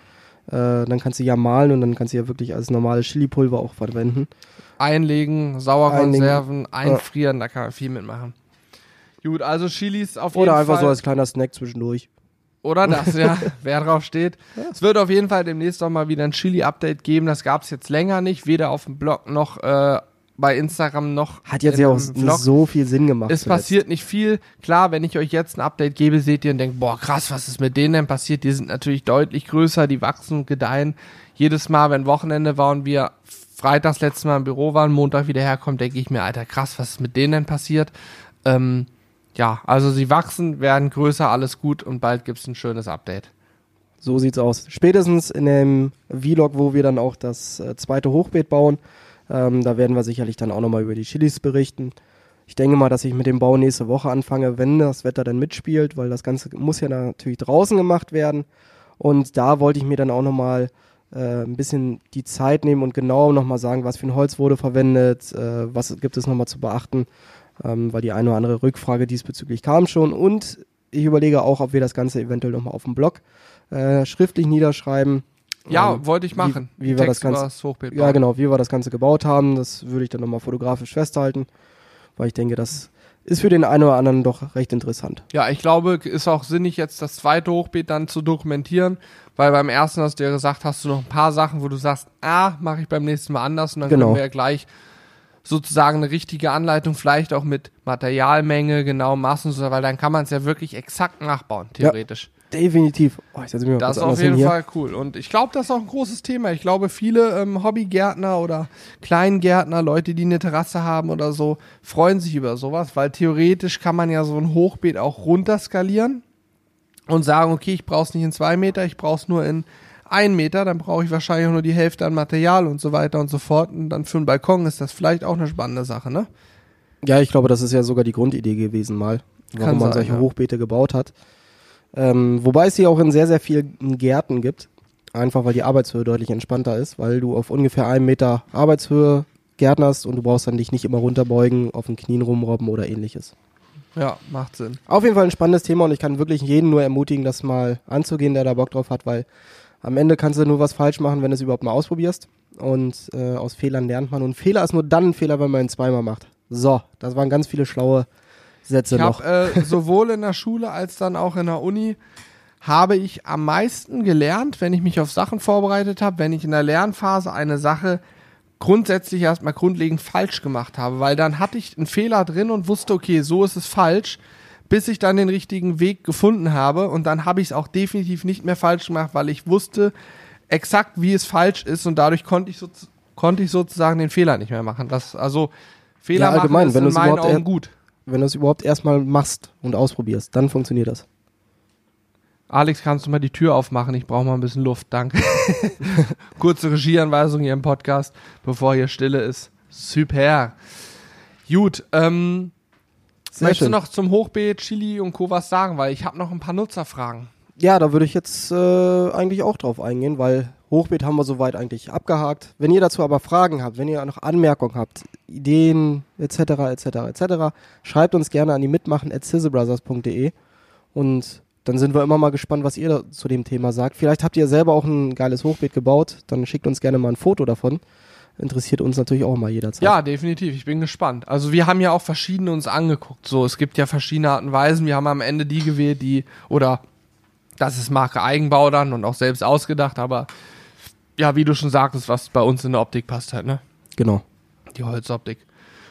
Äh, dann kannst du ja mahlen und dann kannst du ja wirklich als normales Chilipulver auch verwenden. Einlegen, Sauerkonserven, einfrieren, da kann man viel mitmachen. Gut, also Chilis auf jeden Oder Fall. einfach so als kleiner Snack zwischendurch. Oder *laughs* das, ja, wer drauf steht. Es wird auf jeden Fall demnächst auch mal wieder ein Chili-Update geben. Das gab es jetzt länger nicht, weder auf dem Blog noch äh, bei Instagram noch Hat jetzt ja auch nicht so viel Sinn gemacht. Es zuletzt. passiert nicht viel. Klar, wenn ich euch jetzt ein Update gebe, seht ihr und denkt, boah, krass, was ist mit denen denn passiert? Die sind natürlich deutlich größer, die wachsen und gedeihen. Jedes Mal, wenn Wochenende war und wir freitags letztes Mal im Büro waren, Montag wieder herkommen, denke ich mir, Alter, krass, was ist mit denen denn passiert? Ähm, ja, also sie wachsen, werden größer, alles gut und bald gibt's ein schönes Update. So sieht's aus. Spätestens in dem Vlog, wo wir dann auch das äh, zweite Hochbeet bauen, ähm, da werden wir sicherlich dann auch nochmal über die Chilis berichten. Ich denke mal, dass ich mit dem Bau nächste Woche anfange, wenn das Wetter dann mitspielt, weil das Ganze muss ja natürlich draußen gemacht werden. Und da wollte ich mir dann auch nochmal äh, ein bisschen die Zeit nehmen und genau nochmal sagen, was für ein Holz wurde verwendet, äh, was gibt es nochmal zu beachten, ähm, weil die eine oder andere Rückfrage diesbezüglich kam schon. Und ich überlege auch, ob wir das Ganze eventuell nochmal auf dem Blog äh, schriftlich niederschreiben. Ja, Ähm, wollte ich machen. Wie, wie wir das Ganze, das ja genau, wie wir das Ganze gebaut haben, das würde ich dann nochmal fotografisch festhalten, weil ich denke, das ist für den einen oder anderen doch recht interessant. Ja, ich glaube, ist auch sinnig, jetzt das zweite Hochbeet dann zu dokumentieren, weil beim ersten hast du ja gesagt, hast du noch ein paar Sachen, wo du sagst, ah, mache ich beim nächsten Mal anders und dann Genau. können wir ja gleich sozusagen eine richtige Anleitung, vielleicht auch mit Materialmenge, genau Massen, so, weil dann kann man es ja wirklich exakt nachbauen, theoretisch. Definitiv. Oh, Das ist auf jeden hier. Fall cool. Und ich glaube, das ist auch ein großes Thema. Ich glaube, viele ähm, Hobbygärtner oder Kleingärtner, Leute, die eine Terrasse haben oder so, freuen sich über sowas, weil theoretisch kann man ja so ein Hochbeet auch runterskalieren und sagen, okay, ich brauche es nicht in zwei Meter, ich brauche es nur in ein Meter, dann brauche ich wahrscheinlich auch nur die Hälfte an Material und so weiter und so fort. Und dann für einen Balkon ist das vielleicht auch eine spannende Sache, ne? Ja, ich glaube, das ist ja sogar die Grundidee gewesen mal, warum man solche ja. Hochbeete gebaut hat. Ähm, wobei es sie auch in sehr, sehr vielen Gärten gibt. Einfach weil die Arbeitshöhe deutlich entspannter ist, weil du auf ungefähr einem Meter Arbeitshöhe gärtnerst und du brauchst dann dich nicht immer runterbeugen, auf den Knien rumrobben oder ähnliches. Ja, macht Sinn. Auf jeden Fall ein spannendes Thema und ich kann wirklich jeden nur ermutigen, das mal anzugehen, der da Bock drauf hat, weil am Ende kannst du nur was falsch machen, wenn du es überhaupt mal ausprobierst. Und äh, aus Fehlern lernt man. Und Fehler ist nur dann ein Fehler, wenn man ihn zweimal macht. So, das waren ganz viele schlaue Sätze Ich noch. habe äh, sowohl in der Schule als dann auch in der Uni habe ich am meisten gelernt, wenn ich mich auf Sachen vorbereitet habe, wenn ich in der Lernphase eine Sache grundsätzlich erstmal grundlegend falsch gemacht habe, weil dann hatte ich einen Fehler drin und wusste, okay, so ist es falsch, bis ich dann den richtigen Weg gefunden habe und dann habe ich es auch definitiv nicht mehr falsch gemacht, weil ich wusste exakt, wie es falsch ist und dadurch konnte ich, so, konnte ich sozusagen den Fehler nicht mehr machen. Das, also Fehler Ja, allgemein, machen ist wenn in meinen Augen gut. Wenn du es überhaupt erstmal machst und ausprobierst, dann funktioniert das. Alex, kannst du mal die Tür aufmachen? Ich brauche mal ein bisschen Luft, danke. *laughs* Kurze Regieanweisung hier im Podcast, bevor hier Stille ist. Super. Gut, ähm, Sehr möchtest du schön. noch zum Hochbeet, Chili und Co. was sagen? Weil ich habe noch ein paar Nutzerfragen. Ja, da würde ich jetzt äh, eigentlich auch drauf eingehen, weil Hochbeet haben wir soweit eigentlich abgehakt. Wenn ihr dazu aber Fragen habt, wenn ihr noch Anmerkungen habt, Ideen etc. etc. etc., schreibt uns gerne an die mitmachen at und dann sind wir immer mal gespannt, was ihr zu dem Thema sagt. Vielleicht habt ihr selber auch ein geiles Hochbeet gebaut, dann schickt uns gerne mal ein Foto davon. Interessiert uns natürlich auch mal jederzeit. Ja, definitiv. Ich bin gespannt. Also wir haben ja auch verschiedene uns angeguckt. So, es gibt ja verschiedene Arten und Weisen. Wir haben am Ende die gewählt, die oder das ist Marke Eigenbau dann und auch selbst ausgedacht. Aber ja, wie du schon sagtest, was bei uns in der Optik passt halt, ne? Genau. Die Holzoptik.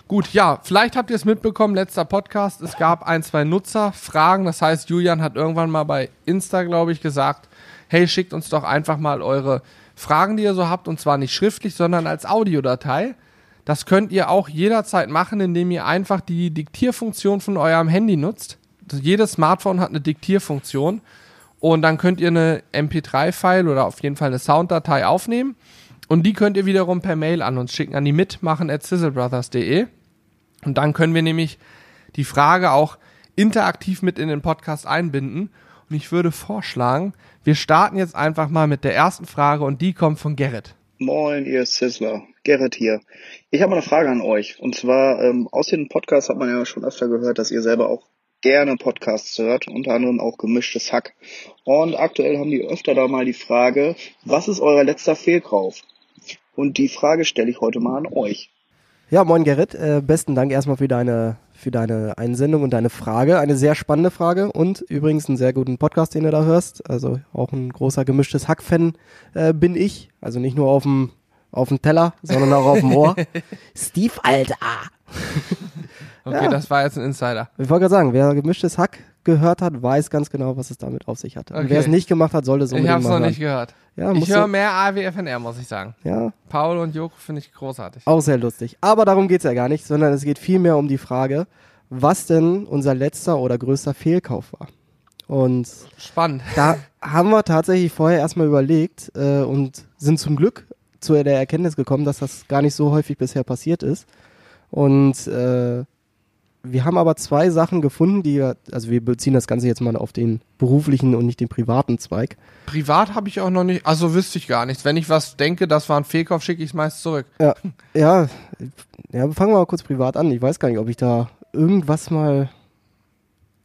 Gut, ja, vielleicht habt ihr es mitbekommen, letzter Podcast, es gab ein, zwei Nutzerfragen. Das heißt, Julian hat irgendwann mal bei Insta, glaube ich, gesagt, hey, schickt uns doch einfach mal eure Fragen, die ihr so habt, und zwar nicht schriftlich, sondern als Audiodatei. Das könnt ihr auch jederzeit machen, indem ihr einfach die Diktierfunktion von eurem Handy nutzt. Jedes Smartphone hat eine Diktierfunktion. Und dann könnt ihr eine MP3-File oder auf jeden Fall eine Sounddatei aufnehmen. Und die könnt ihr wiederum per Mail an uns schicken, an die mitmachen at sizzlebrothers.de. Und dann können wir nämlich die Frage auch interaktiv mit in den Podcast einbinden. Und ich würde vorschlagen, wir starten jetzt einfach mal mit der ersten Frage und die kommt von Gerrit. Moin, ihr Sizzler. Gerrit hier. Ich habe eine Frage an euch. Und zwar, ähm, aus den Podcasts hat man ja schon öfter gehört, dass ihr selber auch gerne Podcasts hört, unter anderem auch gemischtes Hack. Und aktuell haben die öfter da mal die Frage, was ist euer letzter Fehlkauf? Und die Frage stelle ich heute mal an euch. Ja, moin Gerrit. Äh, besten Dank erstmal für deine, für deine Einsendung und deine Frage. Eine sehr spannende Frage und übrigens einen sehr guten Podcast, den du da hörst. Also auch ein großer gemischtes Hack-Fan äh, bin ich. Also nicht nur auf dem auf dem Teller, sondern auch auf dem Ohr. *laughs* Steve, Alter. Okay, Ja. das war jetzt ein Insider. Ich wollte gerade sagen, wer gemischtes Hack gehört hat, weiß ganz genau, was es damit auf sich hat. Und Okay. wer es nicht gemacht hat, sollte es Ich unbedingt habe es noch nicht gehört. Ja, ich höre mehr AWFNR, muss ich sagen. Ja, Paul und Joko finde ich großartig. Auch sehr lustig. Aber darum geht's ja gar nicht, sondern es geht vielmehr um die Frage, was denn unser letzter oder größter Fehlkauf war. Und Spannend. da haben wir tatsächlich vorher erstmal überlegt äh, und sind zum Glück zu der Erkenntnis gekommen, dass das gar nicht so häufig bisher passiert ist. Und äh, wir haben aber zwei Sachen gefunden, die, also wir beziehen das Ganze jetzt mal auf den beruflichen und nicht den privaten Zweig. Privat habe ich auch noch nicht, also wüsste ich gar nichts. Wenn ich was denke, das war ein Fehlkauf, schicke ich es meist zurück. Ja, *laughs* ja, ja, fangen wir mal kurz privat an. Ich weiß gar nicht, ob ich da irgendwas mal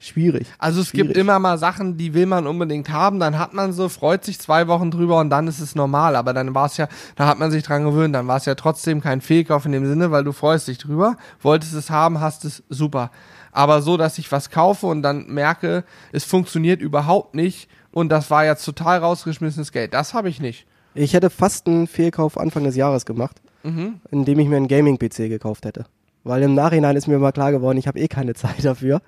schwierig. Also es Schwierig. gibt immer mal Sachen, die will man unbedingt haben, dann hat man so, freut sich zwei Wochen drüber und dann ist es normal. Aber dann war es ja, da hat man sich dran gewöhnt, dann war es ja trotzdem kein Fehlkauf in dem Sinne, weil du freust dich drüber, wolltest es haben, hast es super. Aber so, dass ich was kaufe und dann merke, es funktioniert überhaupt nicht und das war jetzt total rausgeschmissenes Geld. Das habe ich nicht. Ich hätte fast einen Fehlkauf Anfang des Jahres gemacht, Mhm. indem ich mir einen Gaming-PC gekauft hätte. Weil im Nachhinein ist mir mal klar geworden, ich habe eh keine Zeit dafür.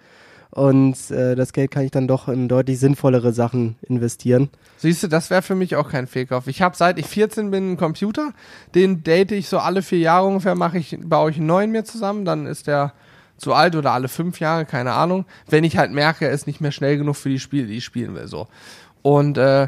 Und äh, das Geld kann ich dann doch in deutlich sinnvollere Sachen investieren. Siehst du, das wäre für mich auch kein Fehlkauf. Ich habe seit ich 14 bin einen Computer, den date ich so alle vier Jahre ungefähr, mache ich, baue ich einen neuen mir zusammen, dann ist der zu alt oder alle fünf Jahre, keine Ahnung. Wenn ich halt merke, er ist nicht mehr schnell genug für die Spiele, die ich spielen will, so. Und äh,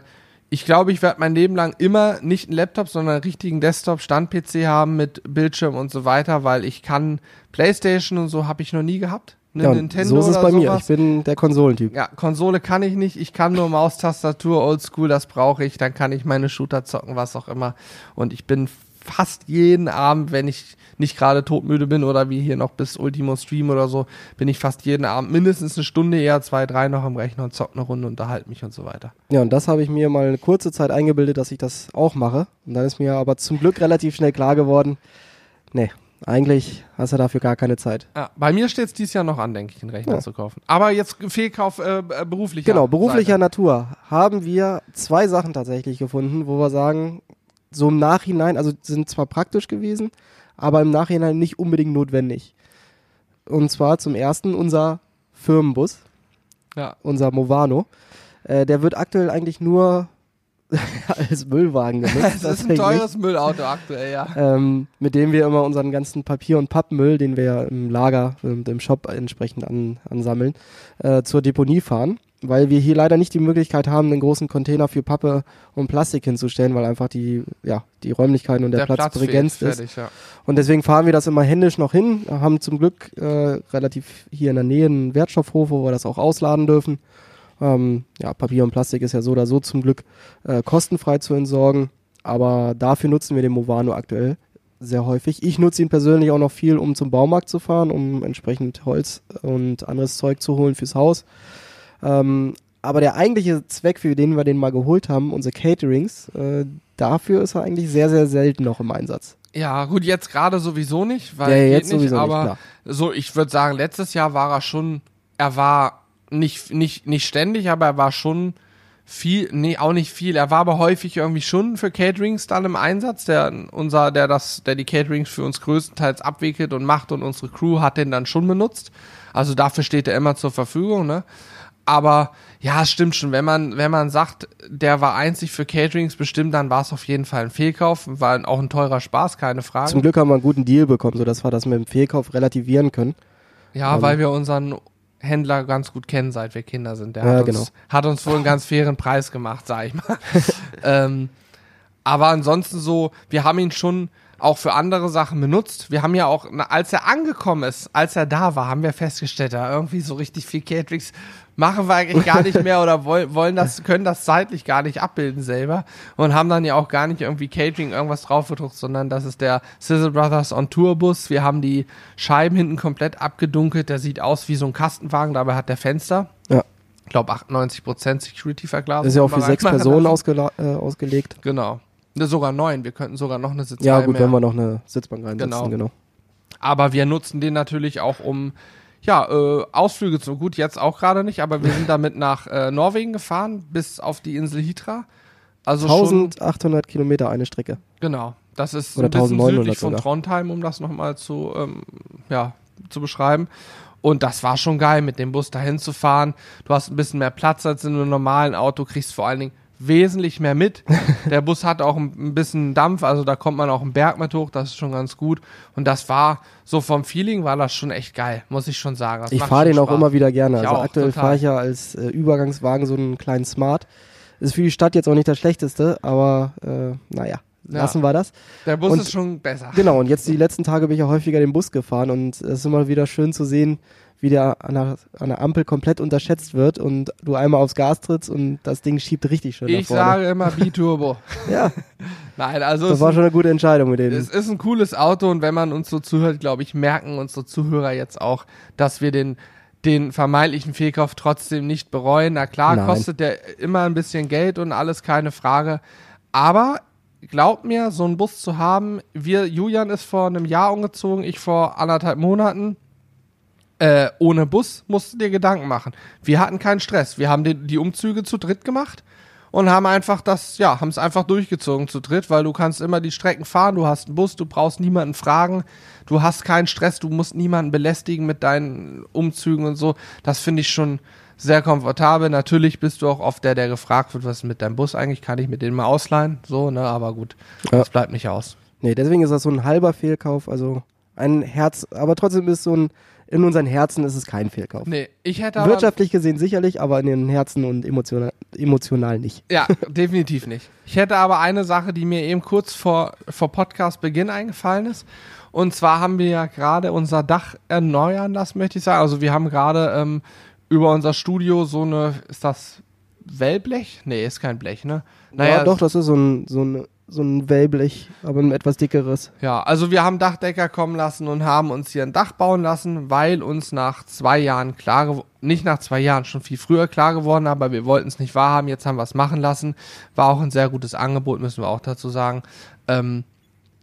ich glaube, ich werde mein Leben lang immer nicht einen Laptop, sondern einen richtigen Desktop-Stand-PC haben mit Bildschirm und so weiter, weil ich kann Playstation und so habe ich noch nie gehabt. Eine Ja, Nintendo so ist es bei mir. sowas. Ich bin der Konsolentyp. Ja, Konsole kann ich nicht. Ich kann nur Maus, Tastatur, Oldschool, das brauche ich. Dann kann ich meine Shooter zocken, was auch immer. Und ich bin fast jeden Abend, wenn ich nicht gerade todmüde bin oder wie hier noch bis Ultimo Stream oder so, bin ich fast jeden Abend mindestens eine Stunde, eher zwei, drei noch am Rechner und zock eine Runde, unterhalte mich und so weiter. Ja, und das habe ich mir mal eine kurze Zeit eingebildet, dass ich das auch mache. Und dann ist mir aber zum Glück relativ schnell klar geworden, nee, eigentlich hast du dafür gar keine Zeit. Ja, bei mir steht es dieses Jahr noch an, denke ich, einen Rechner Ja. zu kaufen. Aber jetzt Fehlkauf äh, äh, beruflicher. Genau, beruflicher Seite. Natur haben wir zwei Sachen tatsächlich gefunden, wo wir sagen, so im Nachhinein, also sind zwar praktisch gewesen, aber im Nachhinein nicht unbedingt notwendig. Und zwar zum ersten unser Firmenbus, Ja. unser Movano. Äh, der wird aktuell eigentlich nur *laughs* als Müllwagen *laughs* genutzt. Es ist ein teures Müllauto aktuell, ja. ähm, mit dem wir immer unseren ganzen Papier- und Pappmüll, den wir ja im Lager und im Shop entsprechend an, ansammeln, äh, zur Deponie fahren. Weil wir hier leider nicht die Möglichkeit haben, einen großen Container für Pappe und Plastik hinzustellen, weil einfach die, ja, die Räumlichkeiten und der, Platz, fehlt, begrenzt ist. fertig, ja. Und deswegen fahren wir das immer händisch noch hin, haben zum Glück äh, relativ hier in der Nähe einen Wertstoffhof, wo wir das auch ausladen dürfen. Ähm, ja, Papier und Plastik ist ja so oder so zum Glück äh, kostenfrei zu entsorgen, aber dafür nutzen wir den Movano aktuell sehr häufig. Ich nutze ihn persönlich auch noch viel, um zum Baumarkt zu fahren, um entsprechend Holz und anderes Zeug zu holen fürs Haus. Ähm, aber der eigentliche Zweck, für den wir den mal geholt haben, unsere Caterings, äh, dafür ist er eigentlich sehr, sehr selten noch im Einsatz. Ja, gut, jetzt gerade sowieso nicht, weil Ja, geht jetzt nicht, sowieso nicht, aber klar. so, ich würde sagen, letztes Jahr war er schon, er war nicht, nicht, nicht ständig, aber er war schon viel, nee, auch nicht viel. Er war aber häufig irgendwie schon für Caterings dann im Einsatz. Der, unser, der das, der die Caterings für uns größtenteils abwickelt und macht und unsere Crew hat den dann schon benutzt. Also dafür steht er immer zur Verfügung, ne? Aber ja, es stimmt schon. Wenn man, wenn man sagt, der war einzig für Caterings bestimmt, dann war es auf jeden Fall ein Fehlkauf. War auch ein teurer Spaß, keine Frage. Zum Glück haben wir einen guten Deal bekommen, sodass wir das mit dem Fehlkauf relativieren können. Ja, Ähm, weil wir unseren Händler ganz gut kennen, seit wir Kinder sind. Der Ja, hat, genau. uns, hat uns wohl einen ganz fairen Preis gemacht, sag ich mal. *laughs* ähm, aber ansonsten so, wir haben ihn schon auch für andere Sachen benutzt. Wir haben ja auch, als er angekommen ist, als er da war, haben wir festgestellt, da irgendwie so richtig viel Caterings machen wir eigentlich gar nicht mehr oder wollen, das, können das zeitlich gar nicht abbilden selber und haben dann ja auch gar nicht irgendwie Catering irgendwas draufgedruckt, sondern das ist der Sizzle Brothers on Tour Bus. Wir haben die Scheiben hinten komplett abgedunkelt. Der sieht aus wie so ein Kastenwagen, dabei hat der Fenster. Ja. Ich glaube 98% Security-Verglasung. Ist ja auch für sechs Personen ausgela- äh, ausgelegt. Genau. Ne, Sogar neun. Wir könnten sogar noch eine Sitzreihe Ja, gut, mehr. wenn wir noch eine Sitzbank reinsetzen, Genau. genau. Aber wir nutzen den natürlich auch um ja, äh, Ausflüge zu. Gut, jetzt auch gerade nicht, aber wir sind damit nach äh, Norwegen gefahren, bis auf die Insel Hitra. Also schon, 1800 Kilometer eine Strecke. genau. Das ist Oder ein bisschen 1900 südlich von sogar. Trondheim, um das nochmal zu, ähm, ja, zu beschreiben. Und das war schon geil, mit dem Bus dahin zu fahren. Du hast ein bisschen mehr Platz als in einem normalen Auto, kriegst vor allen Dingen wesentlich mehr mit. *laughs* Der Bus hat auch ein, bisschen Dampf, also da kommt man auch einen Berg mit hoch, das ist schon ganz gut. Und das war, so vom Feeling war das schon echt geil, muss ich schon sagen. Das Ich fahre den auch Spaß. immer wieder gerne. Ich Also auch, aktuell fahre ich ja als äh, Übergangswagen so einen kleinen Smart. Ist für die Stadt jetzt auch nicht das schlechteste, aber äh, naja, Ja. lassen wir das. Der Bus Und- ist schon besser. Genau, und jetzt die letzten Tage bin ich ja häufiger den Bus gefahren und es ist immer wieder schön zu sehen, wie der an der, an der Ampel komplett unterschätzt wird und du einmal aufs Gas trittst und das Ding schiebt richtig schön Ich sage immer Biturbo. *laughs* ja, Nein, also das war schon eine gute Entscheidung mit dem. Es ist ein cooles Auto und wenn man uns so zuhört, glaube ich, merken unsere Zuhörer jetzt auch, dass wir den, den vermeintlichen Fehlkauf trotzdem nicht bereuen. Na klar, Nein. kostet der immer ein bisschen Geld und alles, keine Frage. Aber glaubt mir, so einen Bus zu haben, wir, Julian ist vor einem Jahr umgezogen, ich vor anderthalb Monaten. Äh, ohne Bus musst du dir Gedanken machen. Wir hatten keinen Stress. Wir haben die, die Umzüge zu dritt gemacht und haben einfach das, ja, haben es einfach durchgezogen zu dritt, weil du kannst immer die Strecken fahren, du hast einen Bus, du brauchst niemanden fragen, du hast keinen Stress, du musst niemanden belästigen mit deinen Umzügen und so. Das finde ich schon sehr komfortabel. Natürlich bist du auch oft der, der gefragt wird, was ist mit deinem Bus eigentlich, kann ich mit dem mal ausleihen? So, ne, aber gut, Ja. das bleibt nicht aus. Nee, deswegen ist das so ein halber Fehlkauf, also ein Herz, aber trotzdem ist so ein, in unseren Herzen ist es kein Fehlkauf. Nee, ich hätte aber. Wirtschaftlich gesehen sicherlich, aber in den Herzen und emotional, emotional nicht. Ja, definitiv nicht. Ich hätte aber eine Sache, die mir eben kurz vor, vor Podcast-Beginn eingefallen ist. Und zwar haben wir ja gerade unser Dach erneuern lassen, möchte ich sagen. Also wir haben gerade ähm, über unser Studio so eine, ist das Wellblech? Nee, ist kein Blech, ne? ja, doch, das ist so ein, so ein, so ein Wellblech, aber ein etwas dickeres. Ja, also wir haben Dachdecker kommen lassen und haben uns hier ein Dach bauen lassen, weil uns nach zwei Jahren klar nicht nach zwei Jahren, schon viel früher klar geworden, aber wir wollten es nicht wahrhaben, jetzt haben wir es machen lassen. War auch ein sehr gutes Angebot, müssen wir auch dazu sagen. Ähm,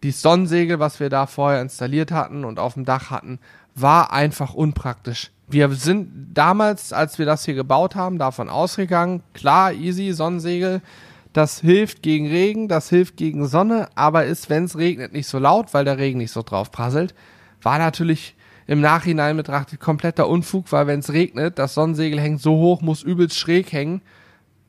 die Sonnensegel, was wir da vorher installiert hatten und auf dem Dach hatten, war einfach unpraktisch. Wir sind damals, als wir das hier gebaut haben, davon ausgegangen, klar, easy, Sonnensegel, das hilft gegen Regen, das hilft gegen Sonne, aber ist, wenn es regnet, nicht so laut, weil der Regen nicht so drauf prasselt. War natürlich im Nachhinein betrachtet kompletter Unfug, weil wenn es regnet, das Sonnensegel hängt so hoch, muss übelst schräg hängen.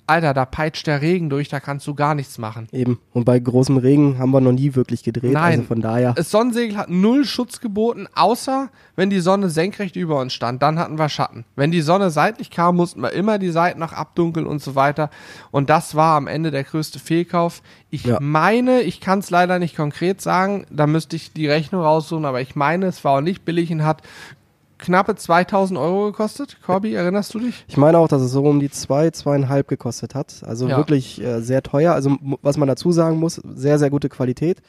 Alter, da peitscht der Regen durch, da kannst du gar nichts machen. Eben. Und bei großem Regen haben wir noch nie wirklich gedreht. Nein. Also von daher. Das Sonnensegel hat null Schutz geboten, außer wenn die Sonne senkrecht über uns stand, dann hatten wir Schatten. Wenn die Sonne seitlich kam, mussten wir immer die Seiten noch abdunkeln und so weiter. Und das war am Ende der größte Fehlkauf. Ich Ja. meine, ich kann es leider nicht konkret sagen, da müsste ich die Rechnung raussuchen, aber ich meine, es war auch nicht billig und hat knappe 2000 Euro gekostet. Corby, erinnerst du dich? Ich meine auch, dass es so um die zwei, zweieinhalb gekostet hat. Also Ja. wirklich äh, sehr teuer. Also was man dazu sagen muss, sehr, sehr gute Qualität.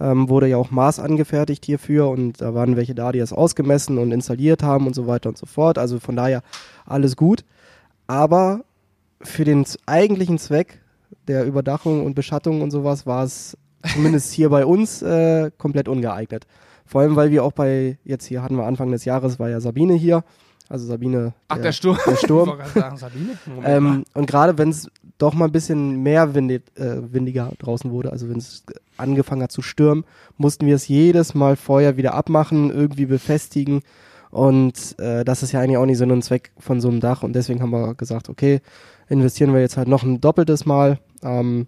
Ähm, wurde ja auch Maß angefertigt hierfür und da waren welche da, die das ausgemessen und installiert haben und so weiter und so fort. Also von daher alles gut. Aber für den eigentlichen Zweck der Überdachung und Beschattung und sowas war es zumindest hier bei uns äh, komplett ungeeignet. Vor allem, weil wir auch bei, jetzt hier hatten wir Anfang des Jahres, war ja Sabine hier. Also Sabine. Ach, der Sturm. Der Sturm. *laughs* Wollte gerade sagen, Sabine. Ähm, und gerade wenn es doch mal ein bisschen mehr windig, äh, windiger draußen wurde, also wenn es angefangen hat zu stürmen, mussten wir es jedes Mal vorher wieder abmachen, irgendwie befestigen. Und äh, das ist ja eigentlich auch nicht Sinn und Zweck von so einem Dach. Und deswegen haben wir gesagt, okay, investieren wir jetzt halt noch ein doppeltes Mal. Ähm,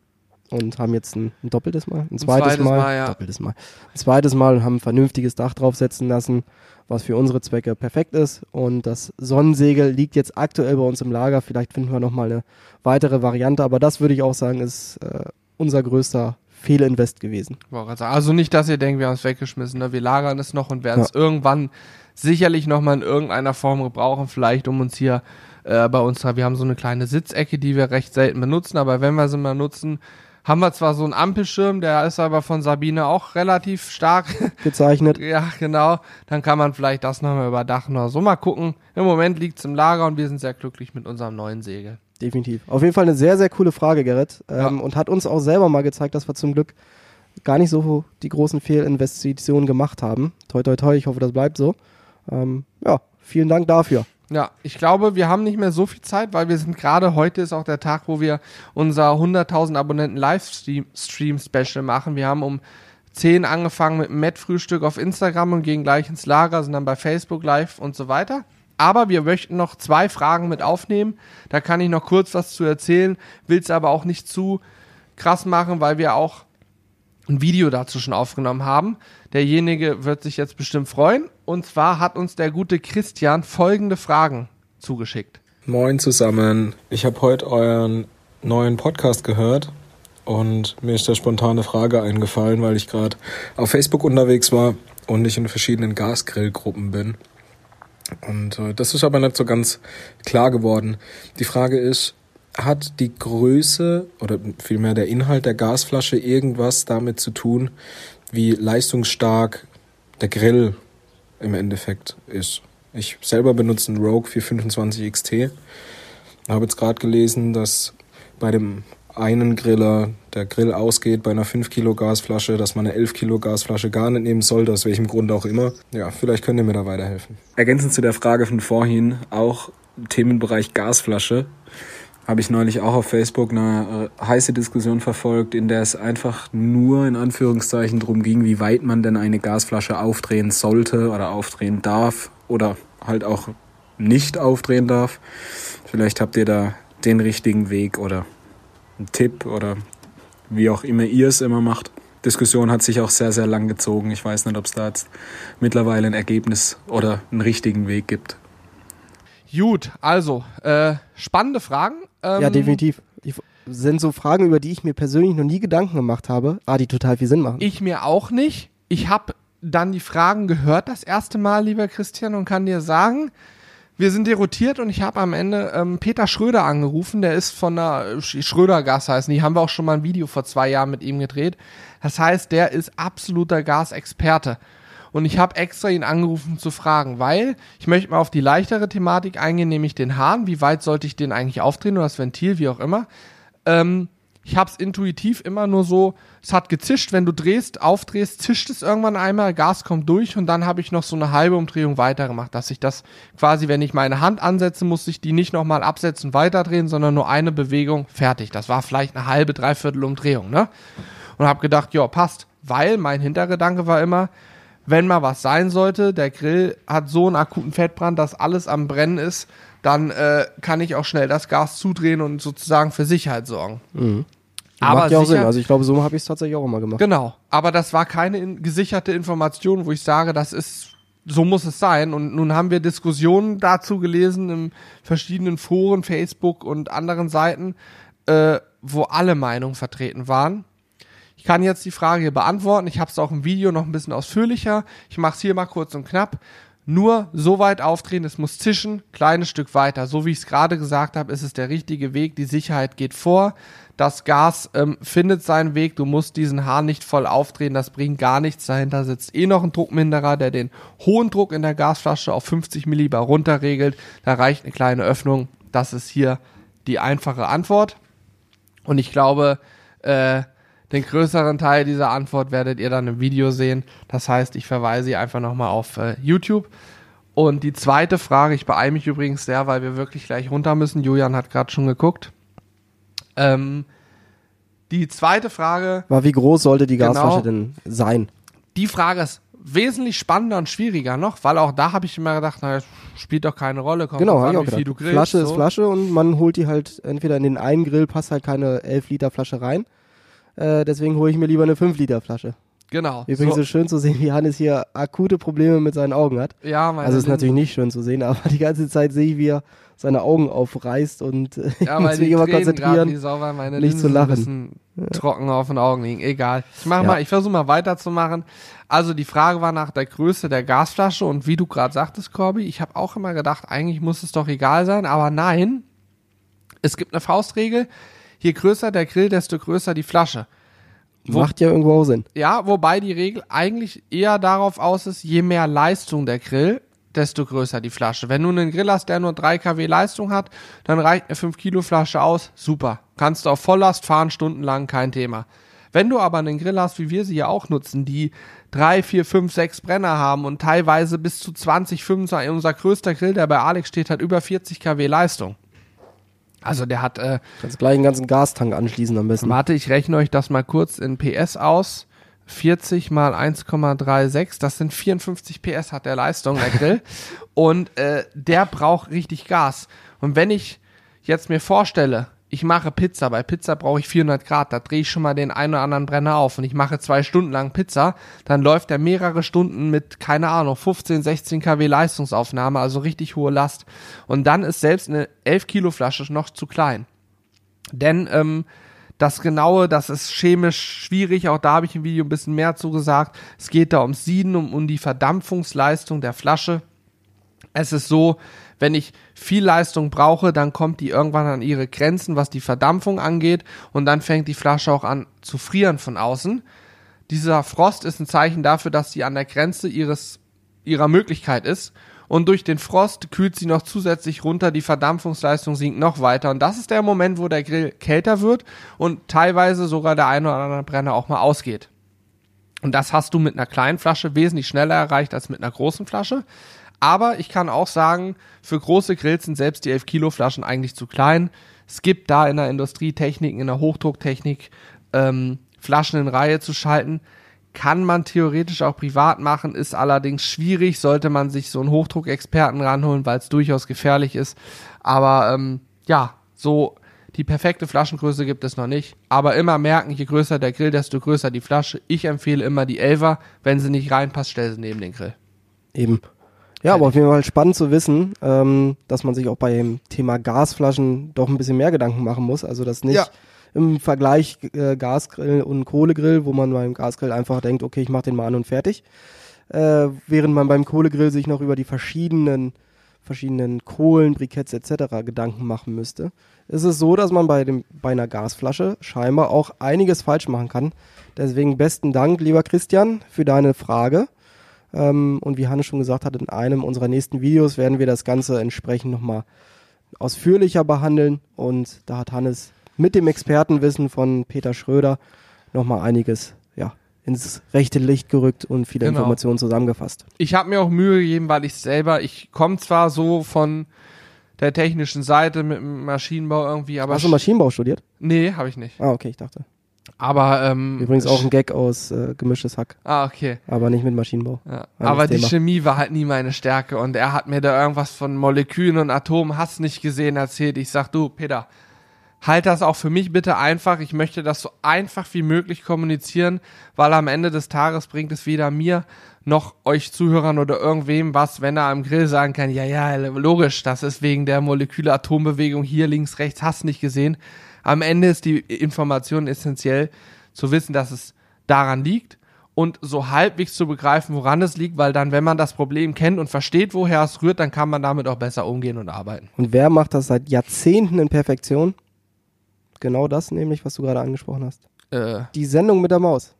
und haben jetzt ein, ein doppeltes Mal, ein zweites, zweites Mal, Mal, ja. doppeltes Mal, ein zweites Mal und haben ein vernünftiges Dach draufsetzen lassen, was für unsere Zwecke perfekt ist. Und das Sonnensegel liegt jetzt aktuell bei uns im Lager. Vielleicht finden wir noch mal eine weitere Variante, aber das würde ich auch sagen, ist äh, unser größter Fehlinvest gewesen. Also nicht, dass ihr denkt, wir haben es weggeschmissen. Ne? Wir lagern es noch und werden es irgendwann sicherlich nochmal in irgendeiner Form gebrauchen. Vielleicht um uns hier äh, bei uns, wir haben so eine kleine Sitzecke, die wir recht selten benutzen, aber wenn wir sie mal nutzen, haben wir zwar so einen Ampelschirm, der ist aber von Sabine auch relativ stark. *laughs* Gezeichnet. ja, genau. Dann kann man vielleicht das nochmal überdachen oder so. Mal gucken. Im Moment liegt es im Lager und wir sind sehr glücklich mit unserem neuen Segel. Definitiv. Auf jeden Fall eine sehr, sehr coole Frage, Gerrit. Ähm, Ja. Und hat uns auch selber mal gezeigt, dass wir zum Glück gar nicht so die großen Fehlinvestitionen gemacht haben. Toi, toi, toi, ich hoffe, das bleibt so. Ähm, ja, vielen Dank dafür. Ja, ich glaube, wir haben nicht mehr so viel Zeit, weil wir sind gerade heute ist auch der Tag, wo wir unser 100.000 Abonnenten Livestream-Special machen. Wir haben um 10 angefangen mit dem Met-Frühstück auf Instagram und gehen gleich ins Lager, sind dann bei Facebook live und so weiter. Aber wir möchten noch zwei Fragen mit aufnehmen. Da kann ich noch kurz was zu erzählen, will es aber auch nicht zu krass machen, weil wir auch ein Video dazu schon aufgenommen haben. Derjenige wird sich jetzt bestimmt freuen. Und zwar hat uns der gute Christian folgende Fragen zugeschickt. Moin zusammen. Ich habe heute euren neuen Podcast gehört und mir ist da spontane Frage eingefallen, weil ich gerade auf Facebook unterwegs war und ich in verschiedenen Gasgrillgruppen bin. Und äh, das ist aber nicht so ganz klar geworden. Die Frage ist, hat die Größe oder vielmehr der Inhalt der Gasflasche irgendwas damit zu tun, wie leistungsstark der Grill im Endeffekt ist? Ich selber benutze einen Rogue 425 XT. Habe jetzt gerade gelesen, dass bei dem einen Griller der Grill ausgeht bei einer 5 Kilo Gasflasche, dass man eine 11 Kilo Gasflasche gar nicht nehmen sollte, aus welchem Grund auch immer. Ja, vielleicht könnt ihr mir da weiterhelfen. Ergänzend zu der Frage von vorhin, auch Themenbereich Gasflasche, habe ich neulich auch auf Facebook eine äh, heiße Diskussion verfolgt, in der es einfach nur in Anführungszeichen darum ging, wie weit man denn eine Gasflasche aufdrehen sollte oder aufdrehen darf oder halt auch nicht aufdrehen darf. Vielleicht habt ihr da den richtigen Weg oder einen Tipp oder wie auch immer ihr es immer macht. Diskussion hat sich auch sehr, sehr lang gezogen. Ich weiß nicht, ob es da jetzt mittlerweile ein Ergebnis oder einen richtigen Weg gibt. Gut, also, äh, spannende Fragen. Ähm, ja, definitiv. Die sind so Fragen, über die ich mir persönlich noch nie Gedanken gemacht habe, ah, die total viel Sinn machen. Ich mir auch nicht. Ich habe dann die Fragen gehört das erste Mal, lieber Christian, und kann dir sagen, wir sind derotiert und ich habe am Ende ähm, Peter Schröder angerufen, der ist von der Schröder-Gas heißen. Die haben wir auch schon mal ein Video vor zwei Jahren mit ihm gedreht. Das heißt, der ist absoluter Gasexperte. Und ich habe extra ihn angerufen zu fragen, weil ich möchte mal auf die leichtere Thematik eingehen, nämlich den Hahn. Wie weit sollte ich den eigentlich aufdrehen oder das Ventil, wie auch immer. Ähm, ich habe es intuitiv immer nur so, es hat gezischt, wenn du drehst, aufdrehst, zischt es irgendwann einmal, Gas kommt durch und dann habe ich noch so eine halbe Umdrehung weitergemacht, dass ich das quasi, wenn ich meine Hand ansetze, muss ich die nicht nochmal absetzen, weiterdrehen, sondern nur eine Bewegung, fertig. Das war vielleicht eine halbe, dreiviertel Umdrehung, ne? Und habe gedacht, ja, passt, weil mein Hintergedanke war immer, wenn mal was sein sollte, der Grill hat so einen akuten Fettbrand, dass alles am Brennen ist, dann äh, kann ich auch schnell das Gas zudrehen und sozusagen für Sicherheit sorgen. Mhm. Aber Macht ja auch sicher, Sinn. Also ich glaube, so habe ich es tatsächlich auch immer gemacht. Genau. Aber das war keine in, gesicherte Information, wo ich sage, das ist so muss es sein. Und nun haben wir Diskussionen dazu gelesen in verschiedenen Foren, Facebook und anderen Seiten, äh, wo alle Meinungen vertreten waren. Ich kann jetzt die Frage hier beantworten. Ich habe es auch im Video noch ein bisschen ausführlicher. Ich mache es hier mal kurz und knapp. Nur so weit aufdrehen, es muss zischen, kleines Stück weiter. So wie ich es gerade gesagt habe, ist es der richtige Weg. Die Sicherheit geht vor. Das Gas ähm, findet seinen Weg. Du musst diesen Hahn nicht voll aufdrehen. Das bringt gar nichts. Dahinter sitzt eh noch ein Druckminderer, der den hohen Druck in der Gasflasche auf 50 Millibar runterregelt. Da reicht eine kleine Öffnung. Das ist hier die einfache Antwort. Und ich glaube, äh, den größeren Teil dieser Antwort werdet ihr dann im Video sehen. Das heißt, ich verweise einfach nochmal auf äh, YouTube. Und die zweite Frage, ich beeile mich übrigens sehr, weil wir wirklich gleich runter müssen. Julian hat gerade schon geguckt. Ähm, die zweite Frage. War, wie groß sollte die genau. Gasflasche genau, denn sein? Die Frage ist wesentlich spannender und schwieriger noch, weil auch da habe ich immer gedacht, na, spielt doch keine Rolle. Kommt genau, an, wie viel du grillst, Flasche so. ist Flasche und man holt die halt entweder in den einen Grill, passt halt keine 11 Liter Flasche rein äh, deswegen hole ich mir lieber eine 5-Liter-Flasche. Genau. Übrigens so. ist schön zu sehen, wie Hannes hier akute Probleme mit seinen Augen hat. Ja, meine Also ist natürlich nicht schön zu sehen, aber die ganze Zeit sehe ich, wie er seine Augen aufreißt und ja, *laughs* muss mich immer konzentrieren, grad, sauber, meine nicht Linsen zu lachen. Ja. trocken auf den Augen liegen. Egal. Ich mach ja. mal, ich versuche mal weiterzumachen. Also die Frage war nach der Größe der Gasflasche und wie du gerade sagtest, Corby, ich habe auch immer gedacht, eigentlich muss es doch egal sein, aber nein. Es gibt eine Faustregel je größer der Grill, desto größer die Flasche. Wo, Macht ja irgendwo auch Sinn. Ja, wobei die Regel eigentlich eher darauf aus ist, je mehr Leistung der Grill, desto größer die Flasche. Wenn du einen Grill hast, der nur 3 kW Leistung hat, dann reicht eine 5 Kilo Flasche aus. Super. Kannst du auf Volllast fahren, stundenlang, kein Thema. Wenn du aber einen Grill hast, wie wir sie ja auch nutzen, die 3, 4, 5, 6 Brenner haben und teilweise bis zu 20, 25, unser größter Grill, der bei Alex steht, hat über 40 kW Leistung. Also der hat. Äh, Kannst gleich einen ganzen Gastank anschließen am besten. Warte, ich rechne euch das mal kurz in PS aus. 40 mal 1,36, das sind 54 PS hat der Leistung, der Grill. *laughs* und äh, der braucht richtig Gas. Und wenn ich jetzt mir vorstelle, ich mache Pizza. Bei Pizza brauche ich 400 Grad. Da drehe ich schon mal den einen oder anderen Brenner auf und ich mache zwei Stunden lang Pizza. Dann läuft der mehrere Stunden mit, keine Ahnung, 15, 16 kW Leistungsaufnahme, also richtig hohe Last. Und dann ist selbst eine 11 Kilo Flasche noch zu klein. Denn ähm, das Genaue, das ist chemisch schwierig. Auch da habe ich im Video ein bisschen mehr zu gesagt. Es geht da ums Sieden, um, um die Verdampfungsleistung der Flasche. Es ist so, wenn ich viel Leistung brauche, dann kommt die irgendwann an ihre Grenzen, was die Verdampfung angeht und dann fängt die Flasche auch an zu frieren von außen. Dieser Frost ist ein Zeichen dafür, dass sie an der Grenze ihres, ihrer Möglichkeit ist und durch den Frost kühlt sie noch zusätzlich runter, die Verdampfungsleistung sinkt noch weiter und das ist der Moment, wo der Grill kälter wird und teilweise sogar der eine oder andere Brenner auch mal ausgeht. Und das hast du mit einer kleinen Flasche wesentlich schneller erreicht als mit einer großen Flasche. Aber ich kann auch sagen, für große Grills sind selbst die 11 Kilo Flaschen eigentlich zu klein. Es gibt da in der Industrie Techniken, in der Hochdrucktechnik, ähm, Flaschen in Reihe zu schalten. Kann man theoretisch auch privat machen, ist allerdings schwierig, sollte man sich so einen Hochdruckexperten ranholen, weil es durchaus gefährlich ist. Aber ähm, ja, so die perfekte Flaschengröße gibt es noch nicht. Aber immer merken, je größer der Grill, desto größer die Flasche. Ich empfehle immer die Elfer. Wenn sie nicht reinpasst, stell sie neben den Grill. Eben. Ja, aber auf jeden Fall spannend zu wissen, ähm, dass man sich auch beim Thema Gasflaschen doch ein bisschen mehr Gedanken machen muss. Also das nicht Ja. im Vergleich äh, Gasgrill und Kohlegrill, wo man beim Gasgrill einfach denkt, okay, ich mach den mal an und fertig. Äh, während man beim Kohlegrill sich noch über die verschiedenen verschiedenen Kohlen, Briketts etc. Gedanken machen müsste, ist es so, dass man bei, dem, bei einer Gasflasche scheinbar auch einiges falsch machen kann. Deswegen besten Dank, lieber Christian, für deine Frage. Ähm, und wie Hannes schon gesagt hat, in einem unserer nächsten Videos werden wir das Ganze entsprechend nochmal ausführlicher behandeln. Und da hat Hannes mit dem Expertenwissen von Peter Schröder nochmal einiges ja, ins rechte Licht gerückt und viele Genau. Informationen zusammengefasst. Ich habe mir auch Mühe gegeben, weil ich selber, ich komme zwar so von der technischen Seite mit dem Maschinenbau irgendwie, aber Hast du Maschinenbau studiert? nee, habe ich nicht. Ah, okay, ich dachte. Aber ähm, Übrigens auch ein Gag aus äh, gemischtes Hack, Ah, okay. aber nicht mit Maschinenbau. Ja. Aber die Thema. Chemie war halt nie meine Stärke und er hat mir da irgendwas von Molekülen und Atomen hast nicht gesehen erzählt. Ich sag, du, Peter, halt das auch für mich bitte einfach. Ich möchte das so einfach wie möglich kommunizieren, weil am Ende des Tages bringt es weder mir noch euch Zuhörern oder irgendwem was, wenn er am Grill sagen kann, ja, ja, logisch, das ist wegen der Moleküle-Atombewegung hier links, rechts, hast nicht gesehen. Am Ende ist die Information essentiell zu wissen, dass es daran liegt und so halbwegs zu begreifen, woran es liegt, weil dann, wenn man das Problem kennt und versteht, woher es rührt, dann kann man damit auch besser umgehen und arbeiten. Und wer macht das seit Jahrzehnten in Perfektion? Genau das nämlich, was du gerade angesprochen hast. Äh, Die Sendung mit der Maus.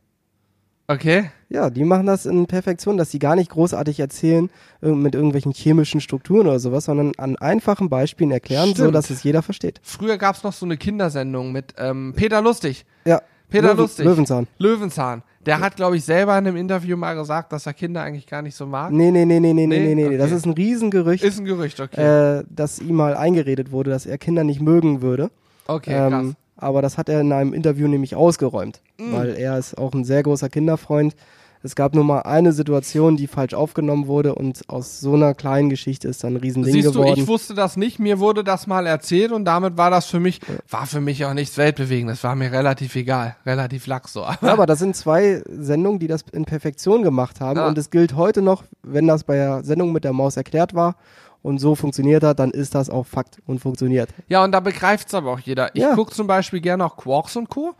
Okay. Ja, die machen das in Perfektion, dass sie gar nicht großartig erzählen mit irgendwelchen chemischen Strukturen oder sowas, sondern an einfachen Beispielen erklären, so Stimmt. dass es jeder versteht. Früher gab es noch so eine Kindersendung mit ähm, Peter Lustig. Ja. Peter Löwen, Lustig. Löwenzahn. Löwenzahn. Der hat, glaube ich, selber in einem Interview mal gesagt, dass er Kinder eigentlich gar nicht so mag. Nee, nee, nee, nee, nee, Nee? nee, nee, nee. Das Okay. ist ein Riesengerücht, Ist ein Gerücht, okay. äh, dass ihm mal eingeredet wurde, dass er Kinder nicht mögen würde. okay, krass. Aber das hat er in einem Interview nämlich ausgeräumt, Mm. weil er ist auch ein sehr großer Kinderfreund. Es gab nur mal eine Situation, die falsch aufgenommen wurde und aus so einer kleinen Geschichte ist dann ein Riesending Siehst du, geworden. ich wusste das nicht, mir wurde das mal erzählt und damit war das für mich, war für mich auch nichts Weltbewegendes, war mir relativ egal, relativ lax so. ja, aber das sind zwei Sendungen, die das in Perfektion gemacht haben Ja. und es gilt heute noch, wenn das bei der Sendung mit der Maus erklärt war und so funktioniert hat, dann ist das auch Fakt und funktioniert. Ja, und da begreift's aber auch jeder. Ich Ja. guck zum Beispiel gerne auch Quarks und Co.,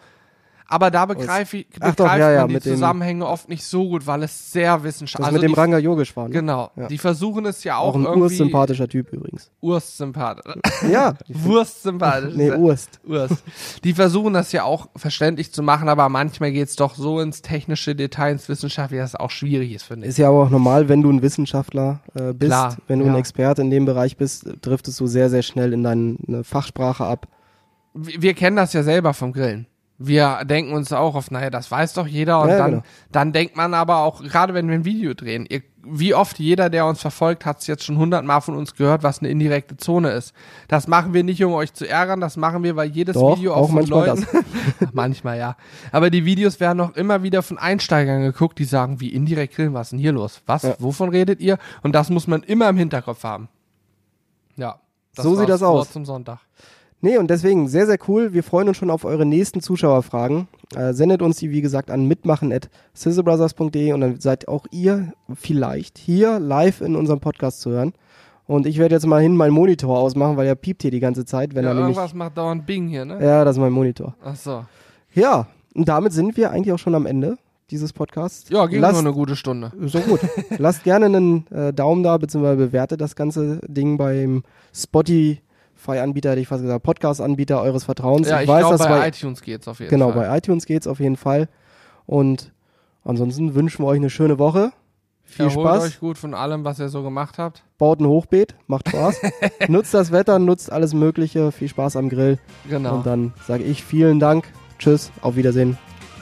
aber da begreife ich, begreift doch, ja, ja, man die Zusammenhänge oft nicht so gut, weil es sehr wissenschaftlich Das mit dem die, Ranga Yogesh war. Ne? Genau, Ja. die versuchen es ja auch, Auch ein irgendwie ursympathischer Typ übrigens. urstsympathisch. *laughs* Ja. Wurstsympathisch. nee, Urst. Urst. Die versuchen das ja auch verständlich zu machen, aber manchmal geht's doch so ins technische Detail, ins Wissenschaftliche, dass es auch schwierig ist, finde ich. Ist ja aber auch normal, wenn du ein Wissenschaftler äh, bist, Klar, wenn du ein Experte in dem Bereich bist, driftest du sehr, sehr schnell in deine Fachsprache ab. wir wir kennen das ja selber vom Grillen. Wir denken uns auch auf, naja, das weiß doch jeder. Und Ja, dann, genau. dann denkt man aber auch, gerade wenn wir ein Video drehen, ihr, wie oft jeder, der uns verfolgt, hat es jetzt schon hundertmal von uns gehört, was eine indirekte Zone ist. Das machen wir nicht, um euch zu ärgern, das machen wir, weil jedes Doch, Video auch von manchmal Leuten, *laughs* manchmal ja. Aber die Videos werden auch immer wieder von Einsteigern geguckt, die sagen, wie indirekt grillen, was ist denn hier los? Was? Ja. Wovon redet ihr? Und das muss man immer im Hinterkopf haben. Ja. So sieht das aus. Zum Sonntag. Nee, und deswegen sehr, sehr cool. Wir freuen uns schon auf eure nächsten Zuschauerfragen. Äh, sendet uns die, wie gesagt, an mitmachen.sizzlebrothers.de und dann seid auch ihr vielleicht hier live in unserem Podcast zu hören. Und ich werde jetzt mal hin meinen Monitor ausmachen, weil er piept hier die ganze Zeit, wenn Ja, er nämlich. irgendwas macht dauernd Bing hier, ne? Ja, das ist mein Monitor. Ach so. Ja, und damit sind wir eigentlich auch schon am Ende dieses Podcasts. Ja, ging Lasst- nur eine gute Stunde. So gut. *laughs* Lasst gerne einen äh, Daumen da, beziehungsweise bewertet das ganze Ding beim Spotify-Anbieter, hätte ich fast gesagt, Podcast-Anbieter eures Vertrauens. Ja, ich, weiß, glaube, dass bei bei, iTunes geht's auf jeden genau, Fall. bei iTunes geht's auf jeden Fall. Und ansonsten wünschen wir euch eine schöne Woche. Viel Erholt Spaß. euch gut von allem, was ihr so gemacht habt. Baut ein Hochbeet. Macht Spaß. *laughs* nutzt das Wetter, nutzt alles Mögliche. Viel Spaß am Grill. Genau. Und dann sage ich vielen Dank. Tschüss. Auf Wiedersehen.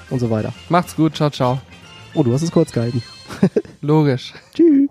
Und so weiter. Macht's gut. Ciao, ciao. Oh, du hast es kurz gehalten. *laughs* Logisch. Tschüss.